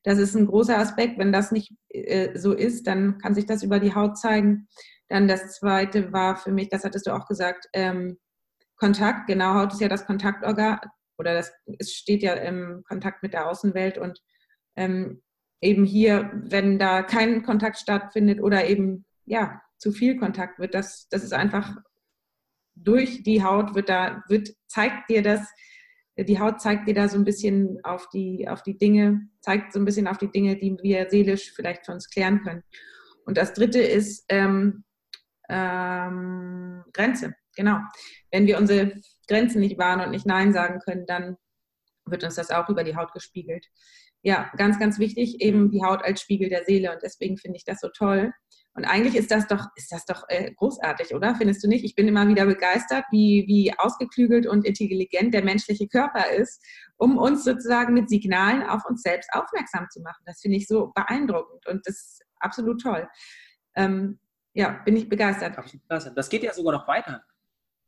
Das ist ein großer Aspekt. Wenn das nicht äh, so ist, dann kann sich das über die Haut zeigen. Dann das zweite war für mich, das hattest du auch gesagt, ähm, Kontakt. Genau, Haut ist ja das Kontaktorgan oder das, es steht ja im Kontakt mit der Außenwelt und ähm, eben hier, wenn da kein Kontakt stattfindet oder eben ja zu viel Kontakt wird, das, das ist einfach durch die Haut wird da wird zeigt dir das die Haut zeigt dir da so ein bisschen auf die, auf die Dinge, zeigt so ein bisschen auf die Dinge, die wir seelisch vielleicht für uns klären können. Und das dritte ist ähm, ähm, Grenze. Genau. Wenn wir unsere Grenzen nicht wahren und nicht Nein sagen können, dann wird uns das auch über die Haut gespiegelt. Ja, ganz, ganz wichtig, eben die Haut als Spiegel der Seele. Und deswegen finde ich das so toll, und eigentlich ist das doch, ist das doch äh, großartig, oder? Findest du nicht? Ich bin immer wieder begeistert, wie, wie ausgeklügelt und intelligent der menschliche Körper ist, um uns sozusagen mit Signalen auf uns selbst aufmerksam zu machen. Das finde ich so beeindruckend und das ist absolut toll. Ähm, ja, bin ich begeistert. Das geht ja sogar noch weiter.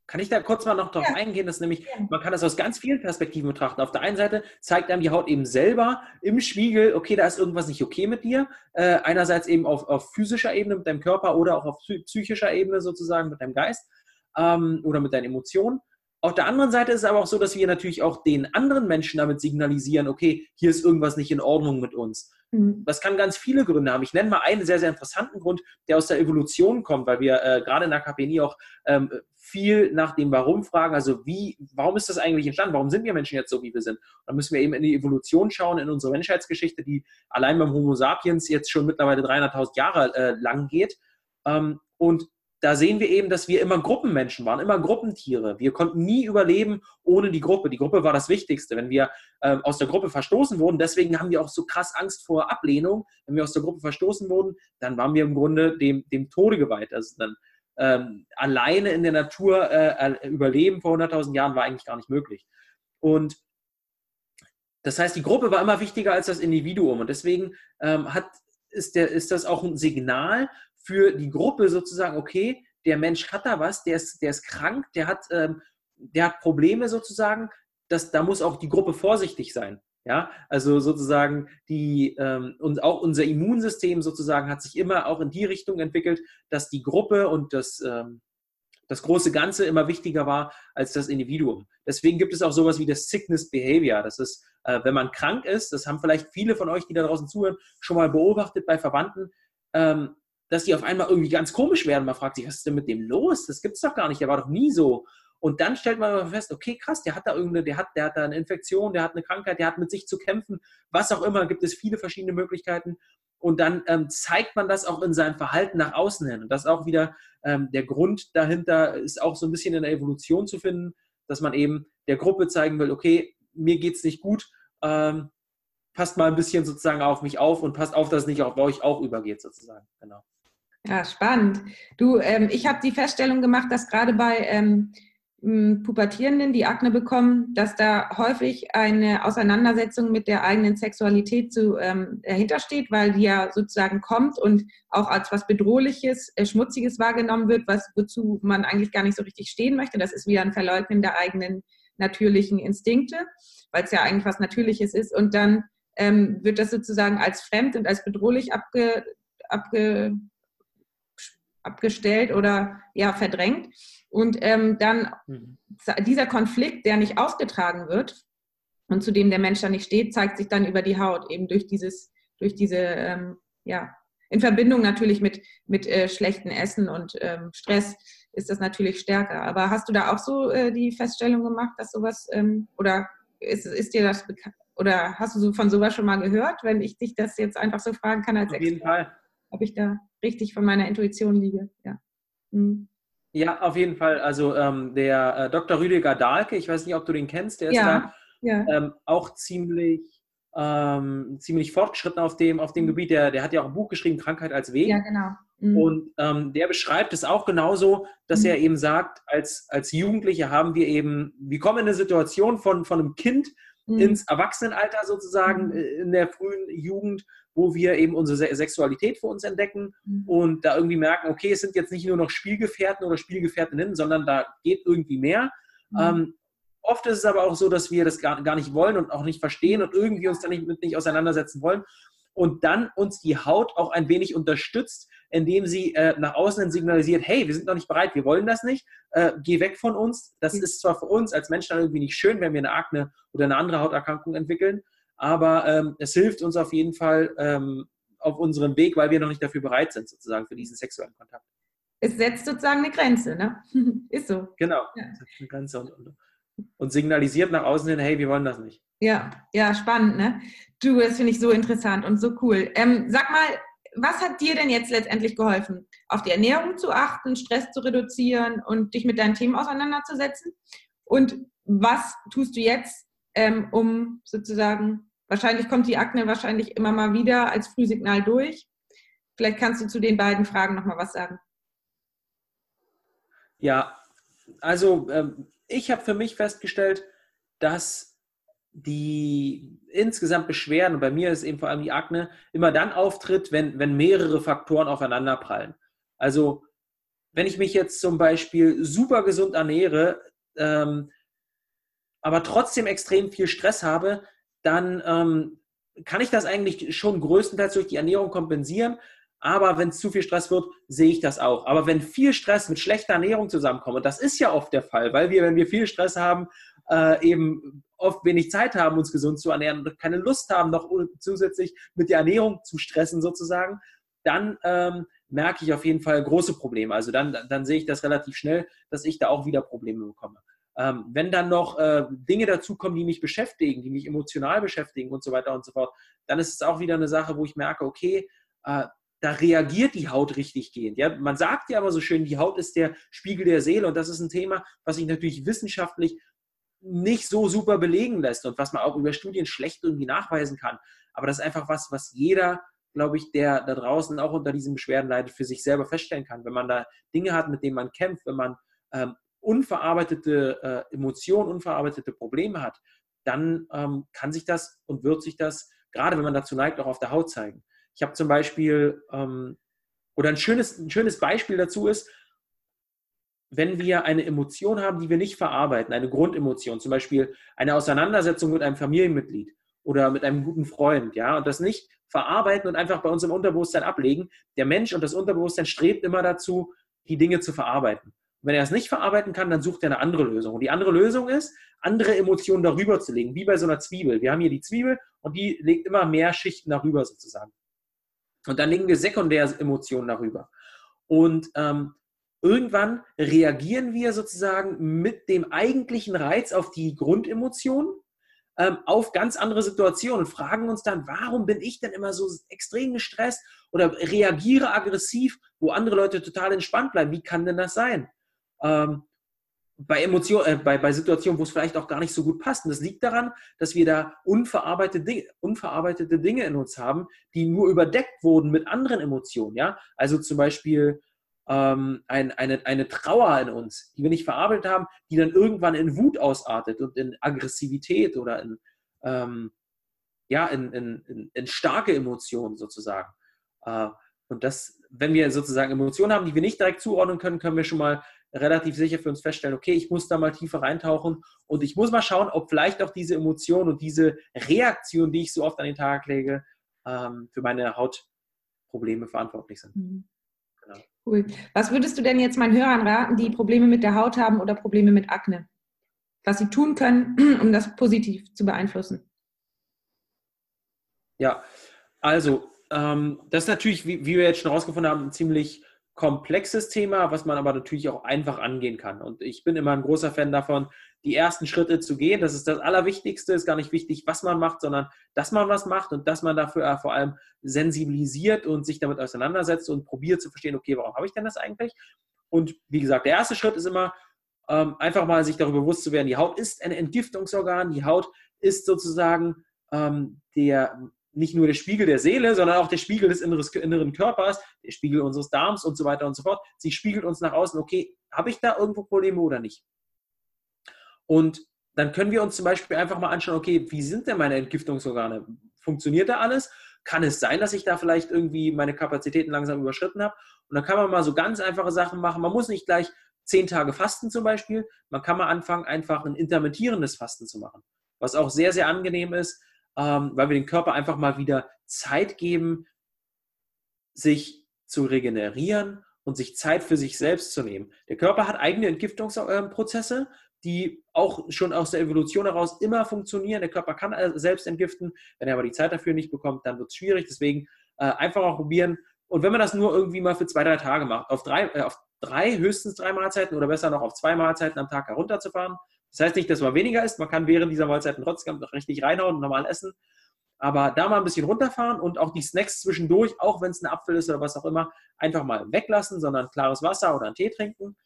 Kann ich da kurz mal noch darauf ja. eingehen, dass nämlich, man kann das aus ganz vielen Perspektiven betrachten. Auf der einen Seite zeigt einem die Haut eben selber im Spiegel, okay, da ist irgendwas nicht okay mit dir. Äh, einerseits eben auf, auf physischer Ebene mit deinem Körper oder auch auf psychischer Ebene sozusagen mit deinem Geist ähm, oder mit deinen Emotionen. Auf der anderen Seite ist es aber auch so, dass wir natürlich auch den anderen Menschen damit signalisieren, okay, hier ist irgendwas nicht in Ordnung mit uns. Mhm. Das kann ganz viele Gründe haben. Ich nenne mal einen sehr, sehr interessanten Grund, der aus der Evolution kommt, weil wir äh, gerade in der KPNI auch ähm, viel nach dem Warum fragen. Also wie, warum ist das eigentlich entstanden? Warum sind wir Menschen jetzt so, wie wir sind? Da müssen wir eben in die Evolution schauen, in unsere Menschheitsgeschichte, die allein beim Homo sapiens jetzt schon mittlerweile 300.000 Jahre äh, lang geht. Ähm, und da sehen wir eben, dass wir immer Gruppenmenschen waren, immer Gruppentiere. Wir konnten nie überleben ohne die Gruppe. Die Gruppe war das Wichtigste. Wenn wir äh, aus der Gruppe verstoßen wurden, deswegen haben wir auch so krass Angst vor Ablehnung. Wenn wir aus der Gruppe verstoßen wurden, dann waren wir im Grunde dem, dem Tode geweiht. Also dann ähm, alleine in der Natur äh, überleben vor 100.000 Jahren war eigentlich gar nicht möglich. Und das heißt, die Gruppe war immer wichtiger als das Individuum. Und deswegen ähm, hat, ist, der, ist das auch ein Signal für die Gruppe sozusagen, okay, der Mensch hat da was, der ist, der ist krank, der hat, ähm, der hat Probleme sozusagen, das, da muss auch die Gruppe vorsichtig sein. Ja, also sozusagen die ähm, und auch unser Immunsystem sozusagen hat sich immer auch in die Richtung entwickelt, dass die Gruppe und das, ähm, das große Ganze immer wichtiger war als das Individuum. Deswegen gibt es auch sowas wie das Sickness Behavior. Das ist, äh, wenn man krank ist, das haben vielleicht viele von euch, die da draußen zuhören, schon mal beobachtet bei Verwandten, ähm, dass die auf einmal irgendwie ganz komisch werden. Man fragt sich, was ist denn mit dem los? Das gibt es doch gar nicht, der war doch nie so. Und dann stellt man fest, okay, krass, der hat da irgendeine, der hat, der hat da eine Infektion, der hat eine Krankheit, der hat mit sich zu kämpfen, was auch immer, gibt es viele verschiedene Möglichkeiten. Und dann ähm, zeigt man das auch in seinem Verhalten nach außen hin. Und das ist auch wieder ähm, der Grund dahinter, ist auch so ein bisschen in der Evolution zu finden, dass man eben der Gruppe zeigen will, okay, mir geht es nicht gut, ähm, passt mal ein bisschen sozusagen auf mich auf und passt auf, dass es nicht auf euch auch übergeht, sozusagen. Genau. Ja, spannend. Du, ähm, ich habe die Feststellung gemacht, dass gerade bei ähm, Pubertierenden, die Akne bekommen, dass da häufig eine Auseinandersetzung mit der eigenen Sexualität zu, ähm, dahinter steht, weil die ja sozusagen kommt und auch als was Bedrohliches, äh, Schmutziges wahrgenommen wird, was, wozu man eigentlich gar nicht so richtig stehen möchte. Das ist wieder ein Verleugnen der eigenen natürlichen Instinkte, weil es ja eigentlich was Natürliches ist. Und dann ähm, wird das sozusagen als fremd und als bedrohlich abge, abge, abgestellt oder ja verdrängt. Und ähm, dann mhm. dieser Konflikt, der nicht ausgetragen wird und zu dem der Mensch dann nicht steht, zeigt sich dann über die Haut, eben durch dieses, durch diese, ähm, ja, in Verbindung natürlich mit, mit äh, schlechten Essen und ähm, Stress ist das natürlich stärker. Aber hast du da auch so äh, die Feststellung gemacht, dass sowas, ähm, oder ist, ist dir das bekannt, oder hast du von sowas schon mal gehört, wenn ich dich das jetzt einfach so fragen kann als Auf jeden Fall. Ob ich da richtig von meiner Intuition liege, ja. Mhm. Ja, auf jeden Fall. Also ähm, der äh, Dr. Rüdiger Dahlke, ich weiß nicht, ob du den kennst, der ist ja, da ja. Ähm, auch ziemlich, ähm, ziemlich fortschritten auf dem, auf dem mhm. Gebiet. Der, der hat ja auch ein Buch geschrieben, Krankheit als Weg. Ja, genau. Mhm. Und ähm, der beschreibt es auch genauso, dass mhm. er eben sagt, als, als Jugendliche haben wir eben, wir kommen in eine Situation von, von einem Kind mhm. ins Erwachsenenalter sozusagen, mhm. Äh, in der frühen Jugend wo wir eben unsere Sexualität für uns entdecken mhm. und da irgendwie merken, okay, es sind jetzt nicht nur noch Spielgefährten oder Spielgefährtinnen, sondern da geht irgendwie mehr. Mhm. Ähm, oft ist es aber auch so, dass wir das gar, gar nicht wollen und auch nicht verstehen und irgendwie uns da nicht mit nicht auseinandersetzen wollen und dann uns die Haut auch ein wenig unterstützt, indem sie äh, nach außen signalisiert, hey, wir sind noch nicht bereit, wir wollen das nicht, äh, geh weg von uns. Das mhm. ist zwar für uns als Menschen irgendwie nicht schön, wenn wir eine Akne oder eine andere Hauterkrankung entwickeln, aber ähm, es hilft uns auf jeden Fall ähm, auf unserem Weg, weil wir noch nicht dafür bereit sind, sozusagen, für diesen sexuellen Kontakt. Es setzt sozusagen eine Grenze, ne? Ist so. Genau, ja. eine Grenze und, und, und, signalisiert nach außen hin, hey, wir wollen das nicht. Ja, ja, spannend, ne? Du, das finde ich so interessant und so cool. Ähm, sag mal, was hat dir denn jetzt letztendlich geholfen? Auf die Ernährung zu achten, Stress zu reduzieren und dich mit deinen Themen auseinanderzusetzen? Und was tust du jetzt, ähm, um sozusagen Wahrscheinlich kommt die Akne wahrscheinlich immer mal wieder als Frühsignal durch. Vielleicht kannst du zu den beiden Fragen nochmal was sagen. Ja, also ähm, ich habe für mich festgestellt, dass die insgesamt Beschwerden, bei mir ist eben vor allem die Akne, immer dann auftritt, wenn, wenn mehrere Faktoren aufeinanderprallen. Also wenn ich mich jetzt zum Beispiel super gesund ernähre, ähm, aber trotzdem extrem viel Stress habe, dann ähm, kann ich das eigentlich schon größtenteils durch die Ernährung kompensieren. Aber wenn es zu viel Stress wird, sehe ich das auch. Aber wenn viel Stress mit schlechter Ernährung zusammenkommt, und das ist ja oft der Fall, weil wir, wenn wir viel Stress haben, äh, eben oft wenig Zeit haben, uns gesund zu ernähren und keine Lust haben, noch zusätzlich mit der Ernährung zu stressen sozusagen, dann ähm, merke ich auf jeden Fall große Probleme. Also dann, dann sehe ich das relativ schnell, dass ich da auch wieder Probleme bekomme. Ähm, wenn dann noch äh, Dinge dazukommen, die mich beschäftigen, die mich emotional beschäftigen und so weiter und so fort, dann ist es auch wieder eine Sache, wo ich merke, okay, äh, da reagiert die Haut richtig gehend. Ja? Man sagt ja aber so schön, die Haut ist der Spiegel der Seele und das ist ein Thema, was sich natürlich wissenschaftlich nicht so super belegen lässt und was man auch über Studien schlecht irgendwie nachweisen kann. Aber das ist einfach was, was jeder, glaube ich, der da draußen auch unter diesen Beschwerden leidet, für sich selber feststellen kann. Wenn man da Dinge hat, mit denen man kämpft, wenn man ähm, unverarbeitete äh, Emotionen, unverarbeitete Probleme hat, dann ähm, kann sich das und wird sich das, gerade wenn man dazu neigt, auch auf der Haut zeigen. Ich habe zum Beispiel, ähm, oder ein schönes, ein schönes Beispiel dazu ist, wenn wir eine Emotion haben, die wir nicht verarbeiten, eine Grundemotion, zum Beispiel eine Auseinandersetzung mit einem Familienmitglied oder mit einem guten Freund, ja, und das nicht verarbeiten und einfach bei uns im Unterbewusstsein ablegen. Der Mensch und das Unterbewusstsein strebt immer dazu, die Dinge zu verarbeiten. Wenn er es nicht verarbeiten kann, dann sucht er eine andere Lösung. Und die andere Lösung ist, andere Emotionen darüber zu legen, wie bei so einer Zwiebel. Wir haben hier die Zwiebel und die legt immer mehr Schichten darüber sozusagen. Und dann legen wir sekundäre Emotionen darüber. Und ähm, irgendwann reagieren wir sozusagen mit dem eigentlichen Reiz auf die Grundemotion ähm, auf ganz andere Situationen und fragen uns dann, warum bin ich denn immer so extrem gestresst oder reagiere aggressiv, wo andere Leute total entspannt bleiben? Wie kann denn das sein? Ähm, bei, Emotion, äh, bei, bei Situationen, wo es vielleicht auch gar nicht so gut passt. Und das liegt daran, dass wir da unverarbeitete Dinge, unverarbeitete Dinge in uns haben, die nur überdeckt wurden mit anderen Emotionen. Ja? Also zum Beispiel ähm, ein, eine, eine Trauer in uns, die wir nicht verarbeitet haben, die dann irgendwann in Wut ausartet und in Aggressivität oder in, ähm, ja, in, in, in, starke Emotionen sozusagen. Äh, und das, wenn wir sozusagen Emotionen haben, die wir nicht direkt zuordnen können, können wir schon mal relativ sicher für uns feststellen, okay, ich muss da mal tiefer reintauchen und ich muss mal schauen, ob vielleicht auch diese Emotion und diese Reaktion, die ich so oft an den Tag lege, ähm, für meine Hautprobleme verantwortlich sind. Mhm. Genau. Cool. Was würdest du denn jetzt meinen Hörern raten, die Probleme mit der Haut haben oder Probleme mit Akne? Was sie tun können, um das positiv zu beeinflussen? Ja, also ähm, das ist natürlich, wie, wie wir jetzt schon rausgefunden haben, ein ziemlich komplexes Thema, was man aber natürlich auch einfach angehen kann. Und ich bin immer ein großer Fan davon, die ersten Schritte zu gehen. Das ist das Allerwichtigste. Ist gar nicht wichtig, was man macht, sondern dass man was macht und dass man dafür vor allem sensibilisiert und sich damit auseinandersetzt und probiert zu verstehen, okay, warum habe ich denn das eigentlich? Und wie gesagt, der erste Schritt ist immer, ähm, einfach mal sich darüber bewusst zu werden, die Haut ist ein Entgiftungsorgan, die Haut ist sozusagen ähm, der nicht nur der Spiegel der Seele, sondern auch der Spiegel des inneren Körpers, der Spiegel unseres Darms und so weiter und so fort. Sie spiegelt uns nach außen, okay, habe ich da irgendwo Probleme oder nicht? Und dann können wir uns zum Beispiel einfach mal anschauen, okay, wie sind denn meine Entgiftungsorgane? Funktioniert da alles? Kann es sein, dass ich da vielleicht irgendwie meine Kapazitäten langsam überschritten habe? Und dann kann man mal so ganz einfache Sachen machen. Man muss nicht gleich zehn Tage fasten zum Beispiel. Man kann mal anfangen, einfach ein intermittierendes Fasten zu machen, was auch sehr, sehr angenehm ist, ähm, weil wir dem Körper einfach mal wieder Zeit geben, sich zu regenerieren und sich Zeit für sich selbst zu nehmen. Der Körper hat eigene Entgiftungsprozesse, die auch schon aus der Evolution heraus immer funktionieren. Der Körper kann selbst entgiften. Wenn er aber die Zeit dafür nicht bekommt, dann wird es schwierig. Deswegen äh, einfach auch probieren. Und wenn man das nur irgendwie mal für zwei, drei Tage macht, auf drei, äh, auf drei, höchstens drei Mahlzeiten oder besser noch auf zwei Mahlzeiten am Tag herunterzufahren, das heißt nicht, dass man weniger isst, man kann während dieser Mahlzeiten trotzdem noch richtig reinhauen und normal essen. Aber da mal ein bisschen runterfahren und auch die Snacks zwischendurch, auch wenn es ein Apfel ist oder was auch immer, einfach mal weglassen, sondern klares Wasser oder einen Tee trinken.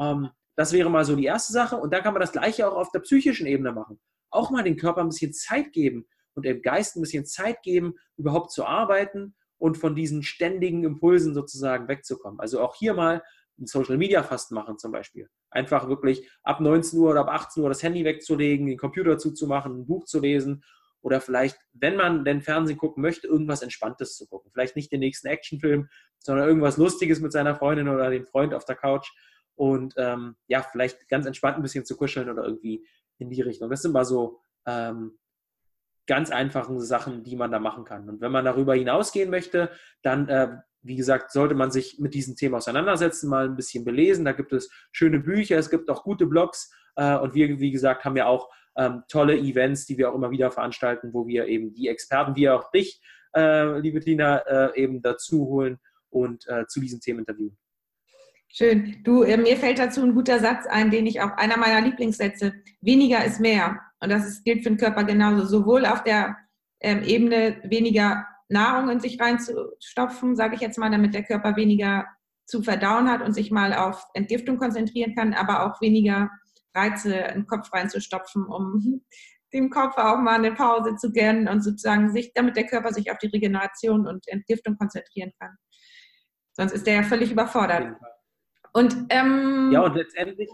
Ähm, das wäre mal so die erste Sache. Und dann kann man das Gleiche auch auf der psychischen Ebene machen. Auch mal dem Körper ein bisschen Zeit geben und dem Geist ein bisschen Zeit geben, überhaupt zu arbeiten und von diesen ständigen Impulsen sozusagen wegzukommen. Also auch hier mal ein Social Media Fasten machen zum Beispiel. Einfach wirklich ab 19 Uhr oder ab 18 Uhr das Handy wegzulegen, den Computer zuzumachen, ein Buch zu lesen oder vielleicht, wenn man den Fernsehen gucken möchte, irgendwas Entspanntes zu gucken. Vielleicht nicht den nächsten Actionfilm, sondern irgendwas Lustiges mit seiner Freundin oder dem Freund auf der Couch und ähm, ja, vielleicht ganz entspannt ein bisschen zu kuscheln oder irgendwie in die Richtung. Das sind mal so ähm, ganz einfache Sachen, die man da machen kann. Und wenn man darüber hinausgehen möchte, dann äh, wie gesagt, sollte man sich mit diesem Thema auseinandersetzen, mal ein bisschen belesen. Da gibt es schöne Bücher, es gibt auch gute Blogs äh, und wir, wie gesagt, haben ja auch ähm, tolle Events, die wir auch immer wieder veranstalten, wo wir eben die Experten, wie auch dich, äh, liebe Tina, äh, eben dazu holen und äh, zu diesem Thema interviewen. Schön. Du, äh, mir fällt dazu ein guter Satz ein, den ich auch einer meiner Lieblingssätze, weniger ist mehr. Und das ist, gilt für den Körper genauso, sowohl auf der ähm, Ebene weniger Nahrung in sich reinzustopfen, sage ich jetzt mal, damit der Körper weniger zu verdauen hat und sich mal auf Entgiftung konzentrieren kann, aber auch weniger Reize in den Kopf reinzustopfen, um dem Kopf auch mal eine Pause zu gönnen und sozusagen sich, damit der Körper sich auf die Regeneration und Entgiftung konzentrieren kann. Sonst ist der ja völlig überfordert. Und ähm, ja, und letztendlich,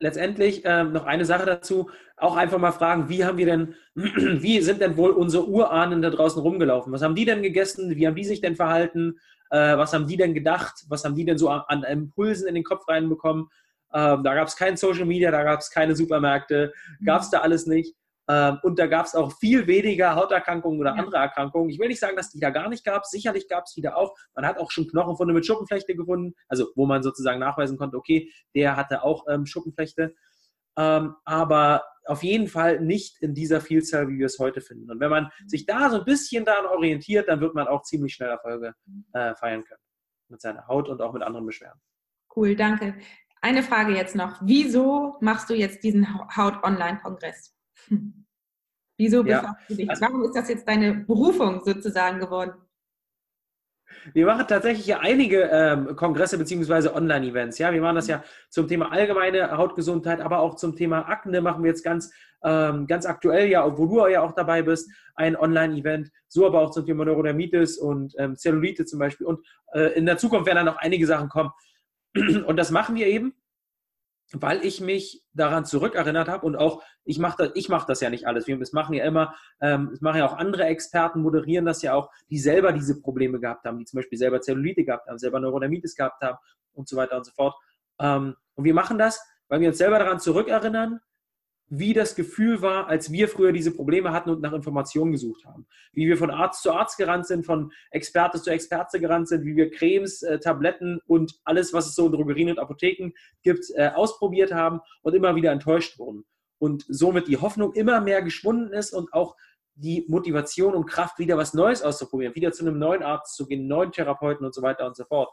letztendlich äh, noch eine Sache dazu, auch einfach mal fragen, wie haben wir denn, wie sind denn wohl unsere Urahnen da draußen rumgelaufen? Was haben die denn gegessen? Wie haben die sich denn verhalten? Äh, was haben die denn gedacht? Was haben die denn so an, an, Impulsen in den Kopf reinbekommen? Ähm, da gab es kein Social Media, da gab es keine Supermärkte, gab es da alles nicht. Ähm, und da gab es auch viel weniger Hauterkrankungen oder andere Erkrankungen. Ich will nicht sagen, dass die da gar nicht gab. Sicherlich gab es die da auch. Man hat auch schon Knochenfunde mit Schuppenflechte gefunden, also wo man sozusagen nachweisen konnte, okay, der hatte auch ähm, Schuppenflechte. Ähm, aber auf jeden Fall nicht in dieser Vielzahl, wie wir es heute finden. Und wenn man sich da so ein bisschen daran orientiert, dann wird man auch ziemlich schnell Erfolge äh, feiern können. Mit seiner Haut und auch mit anderen Beschwerden. Cool, danke. Eine Frage jetzt noch. Wieso machst du jetzt diesen Haut-Online-Kongress? Wieso befasst ja. du dich? Also Warum ist das jetzt deine Berufung sozusagen geworden? Wir machen tatsächlich ja einige ähm, Kongresse bzw. Online-Events. Ja, wir machen das ja zum Thema allgemeine Hautgesundheit, aber auch zum Thema Akne machen wir jetzt ganz, ähm, ganz aktuell ja, obwohl du ja auch dabei bist, ein Online-Event. So aber auch zum Thema Neurodermitis und ähm, Zellulite zum Beispiel. Und äh, in der Zukunft werden dann noch einige Sachen kommen. Und das machen wir eben weil ich mich daran zurückerinnert habe und auch, ich mache das, ich mach das ja nicht alles. Wir das machen ja immer, ähm, das machen ja auch andere Experten, moderieren das ja auch, die selber diese Probleme gehabt haben, die zum Beispiel selber Zellulite gehabt haben, selber Neurodermitis gehabt haben und so weiter und so fort. Ähm, und wir machen das, weil wir uns selber daran zurückerinnern, wie das Gefühl war, als wir früher diese Probleme hatten und nach Informationen gesucht haben. Wie wir von Arzt zu Arzt gerannt sind, von Experte zu Experte gerannt sind, wie wir Cremes, äh, Tabletten und alles, was es so in Drogerien und Apotheken gibt, äh, ausprobiert haben und immer wieder enttäuscht wurden. Und somit die Hoffnung immer mehr geschwunden ist und auch die Motivation und Kraft, wieder was Neues auszuprobieren, wieder zu einem neuen Arzt zu gehen, neuen Therapeuten und so weiter und so fort.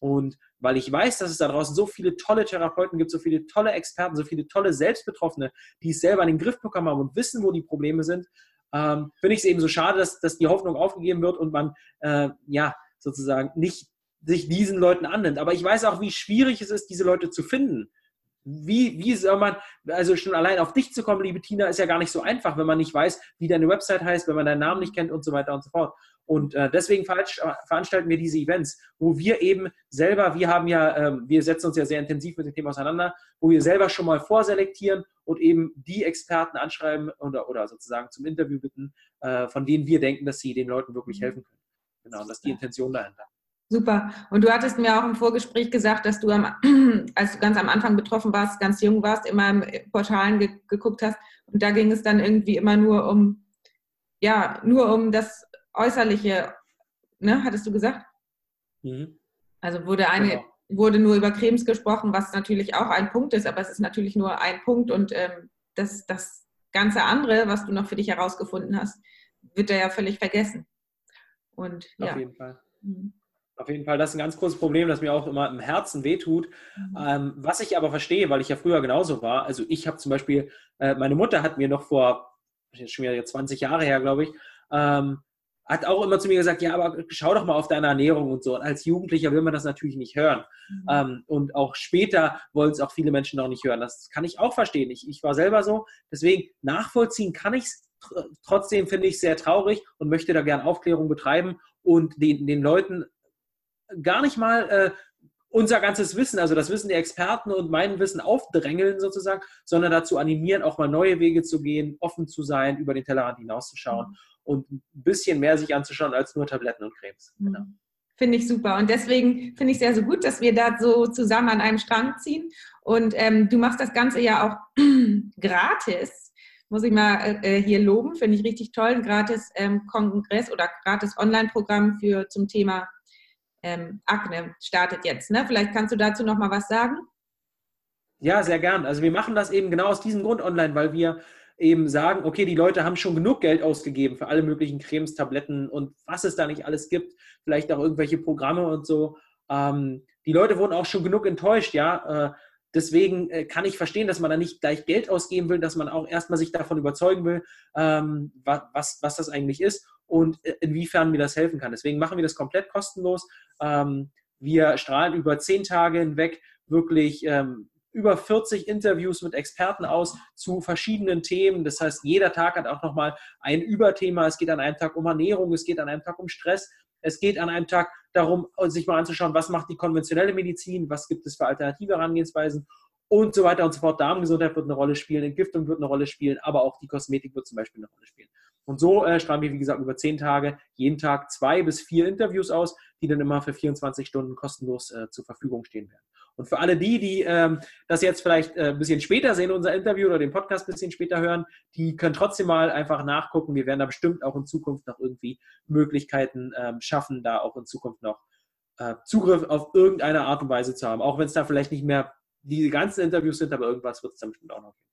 Und weil ich weiß, dass es da draußen so viele tolle Therapeuten gibt, so viele tolle Experten, so viele tolle Selbstbetroffene, die es selber in den Griff bekommen haben und wissen, wo die Probleme sind, ähm, finde ich es eben so schade, dass, dass die Hoffnung aufgegeben wird und man äh, ja sozusagen nicht sich diesen Leuten annimmt. Aber ich weiß auch, wie schwierig es ist, diese Leute zu finden. Wie, wie soll man, also schon allein auf dich zu kommen, liebe Tina, ist ja gar nicht so einfach, wenn man nicht weiß, wie deine Website heißt, wenn man deinen Namen nicht kennt und so weiter und so fort. Und äh, deswegen veranstalten wir diese Events, wo wir eben selber, wir haben ja, ähm, wir setzen uns ja sehr intensiv mit dem Thema auseinander, wo wir selber schon mal vorselektieren und eben die Experten anschreiben oder, oder sozusagen zum Interview bitten, äh, von denen wir denken, dass sie den Leuten wirklich mhm. helfen können. Genau, das ist die Intention dahinter. Super. Und du hattest mir auch im Vorgespräch gesagt, dass du, am, als du ganz am Anfang betroffen warst, ganz jung warst, immer im Portalen ge geguckt hast. Und da ging es dann irgendwie immer nur um, ja, nur um das äußerliche, ne, hattest du gesagt? Mhm. Also wurde eine, genau. wurde nur über Cremes gesprochen, was natürlich auch ein Punkt ist, aber es ist natürlich nur ein Punkt und ähm, das, das ganze andere, was du noch für dich herausgefunden hast, wird da ja völlig vergessen. Und, ja. Auf jeden Fall. Mhm. Auf jeden Fall, das ist ein ganz großes Problem, das mir auch immer im Herzen wehtut. Mhm. Ähm, was ich aber verstehe, weil ich ja früher genauso war. Also ich habe zum Beispiel, äh, meine Mutter hat mir noch vor, jetzt schon wieder 20 Jahre her, glaube ich, ähm, hat auch immer zu mir gesagt, ja, aber schau doch mal auf deine Ernährung und so. Und als Jugendlicher will man das natürlich nicht hören. Mhm. Ähm, und auch später wollen es auch viele Menschen noch nicht hören. Das kann ich auch verstehen. Ich, ich war selber so. Deswegen nachvollziehen kann ich es. Trotzdem finde ich es sehr traurig und möchte da gerne Aufklärung betreiben und den, den Leuten gar nicht mal äh, unser ganzes Wissen, also das Wissen der Experten und mein Wissen aufdrängeln sozusagen, sondern dazu animieren, auch mal neue Wege zu gehen, offen zu sein, über den Tellerrand hinauszuschauen. Mhm und ein bisschen mehr sich anzuschauen als nur Tabletten und Cremes. Mhm. Genau. Finde ich super. Und deswegen finde ich es sehr so gut, dass wir da so zusammen an einem Strang ziehen. Und ähm, du machst das Ganze ja auch gratis. Muss ich mal äh, hier loben, finde ich richtig toll. Ein gratis ähm, Kongress oder gratis Online-Programm für zum Thema ähm, Akne startet jetzt. Ne? Vielleicht kannst du dazu noch mal was sagen. Ja, sehr gern. Also wir machen das eben genau aus diesem Grund online, weil wir eben sagen, okay, die Leute haben schon genug Geld ausgegeben für alle möglichen Cremes, Tabletten und was es da nicht alles gibt, vielleicht auch irgendwelche Programme und so. Ähm, die Leute wurden auch schon genug enttäuscht, ja. Äh, deswegen äh, kann ich verstehen, dass man da nicht gleich Geld ausgeben will, dass man auch erstmal sich davon überzeugen will, ähm, was, was das eigentlich ist und äh, inwiefern mir das helfen kann. Deswegen machen wir das komplett kostenlos. Ähm, wir strahlen über zehn Tage hinweg wirklich ähm, über 40 Interviews mit Experten aus zu verschiedenen Themen. Das heißt, jeder Tag hat auch nochmal ein Überthema. Es geht an einem Tag um Ernährung, es geht an einem Tag um Stress, es geht an einem Tag darum, sich mal anzuschauen, was macht die konventionelle Medizin, was gibt es für alternative Herangehensweisen und so weiter und so fort. Darmgesundheit wird eine Rolle spielen, Entgiftung wird eine Rolle spielen, aber auch die Kosmetik wird zum Beispiel eine Rolle spielen. Und so äh, strahlen wir, wie gesagt, über zehn Tage jeden Tag zwei bis vier Interviews aus, die dann immer für 24 Stunden kostenlos äh, zur Verfügung stehen werden. Und für alle die, die ähm, das jetzt vielleicht äh, ein bisschen später sehen, unser Interview oder den Podcast ein bisschen später hören, die können trotzdem mal einfach nachgucken. Wir werden da bestimmt auch in Zukunft noch irgendwie Möglichkeiten ähm, schaffen, da auch in Zukunft noch äh, Zugriff auf irgendeine Art und Weise zu haben. Auch wenn es da vielleicht nicht mehr diese ganzen Interviews sind, aber irgendwas wird es dann bestimmt auch noch geben.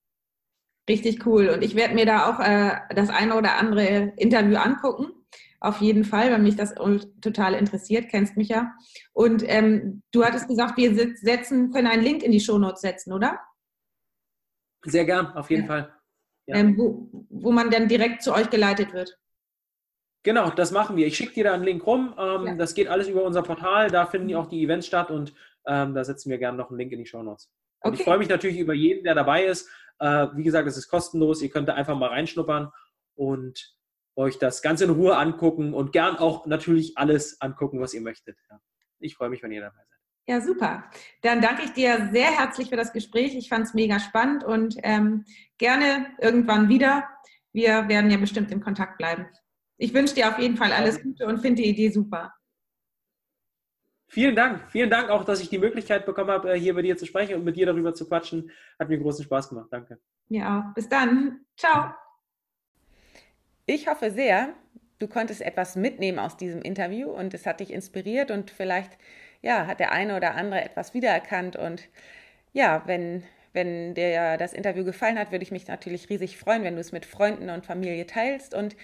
Richtig cool. Und ich werde mir da auch äh, das eine oder andere Interview angucken. Auf jeden Fall, weil mich das total interessiert, kennst mich ja. Und ähm, du hattest gesagt, wir setzen, können einen Link in die Shownotes setzen, oder? Sehr gern, auf jeden ja. Fall. Ja. Ähm, wo, wo man dann direkt zu euch geleitet wird. Genau, das machen wir. Ich schicke dir da einen Link rum. Ähm, ja. Das geht alles über unser Portal. Da finden auch die Events statt und ähm, da setzen wir gerne noch einen Link in die Show Notes. Okay. ich freue mich natürlich über jeden, der dabei ist. Äh, wie gesagt, es ist kostenlos. Ihr könnt da einfach mal reinschnuppern und euch das Ganze in Ruhe angucken und gern auch natürlich alles angucken, was ihr möchtet. Ja. Ich freue mich, wenn ihr dabei seid. Ja, super. Dann danke ich dir sehr herzlich für das Gespräch. Ich fand es mega spannend und ähm, gerne irgendwann wieder. Wir werden ja bestimmt in Kontakt bleiben. Ich wünsche dir auf jeden Fall alles Gute und finde die Idee super. Vielen Dank. Vielen Dank auch, dass ich die Möglichkeit bekommen habe, hier bei dir zu sprechen und mit dir darüber zu quatschen. Hat mir großen Spaß gemacht. Danke. Mir auch. Bis dann. Ciao. Ich hoffe sehr, du konntest etwas mitnehmen aus diesem Interview und es hat dich inspiriert und vielleicht ja, hat der eine oder andere etwas wiedererkannt und ja, wenn wenn dir das Interview gefallen hat, würde ich mich natürlich riesig freuen, wenn du es mit Freunden und Familie teilst. Und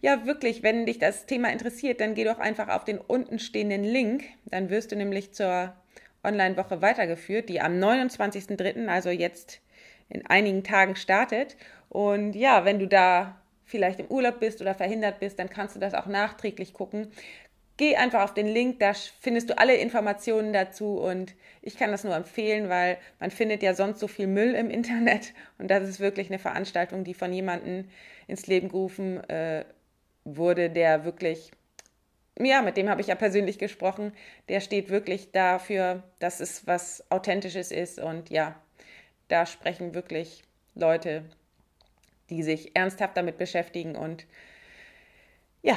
ja, wirklich, wenn dich das Thema interessiert, dann geh doch einfach auf den untenstehenden Link. Dann wirst du nämlich zur Online-Woche weitergeführt, die am 29.03., also jetzt in einigen Tagen startet. Und ja, wenn du da vielleicht im Urlaub bist oder verhindert bist, dann kannst du das auch nachträglich gucken. Geh einfach auf den Link, da findest du alle Informationen dazu und ich kann das nur empfehlen, weil man findet ja sonst so viel Müll im Internet und das ist wirklich eine Veranstaltung, die von jemandem ins Leben gerufen äh, wurde, der wirklich, ja, mit dem habe ich ja persönlich gesprochen, der steht wirklich dafür, dass es was Authentisches ist und ja, da sprechen wirklich Leute, die sich ernsthaft damit beschäftigen und ja,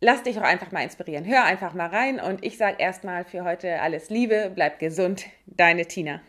lass dich auch einfach mal inspirieren. Hör einfach mal rein und ich sage erstmal für heute alles Liebe, bleib gesund, deine Tina.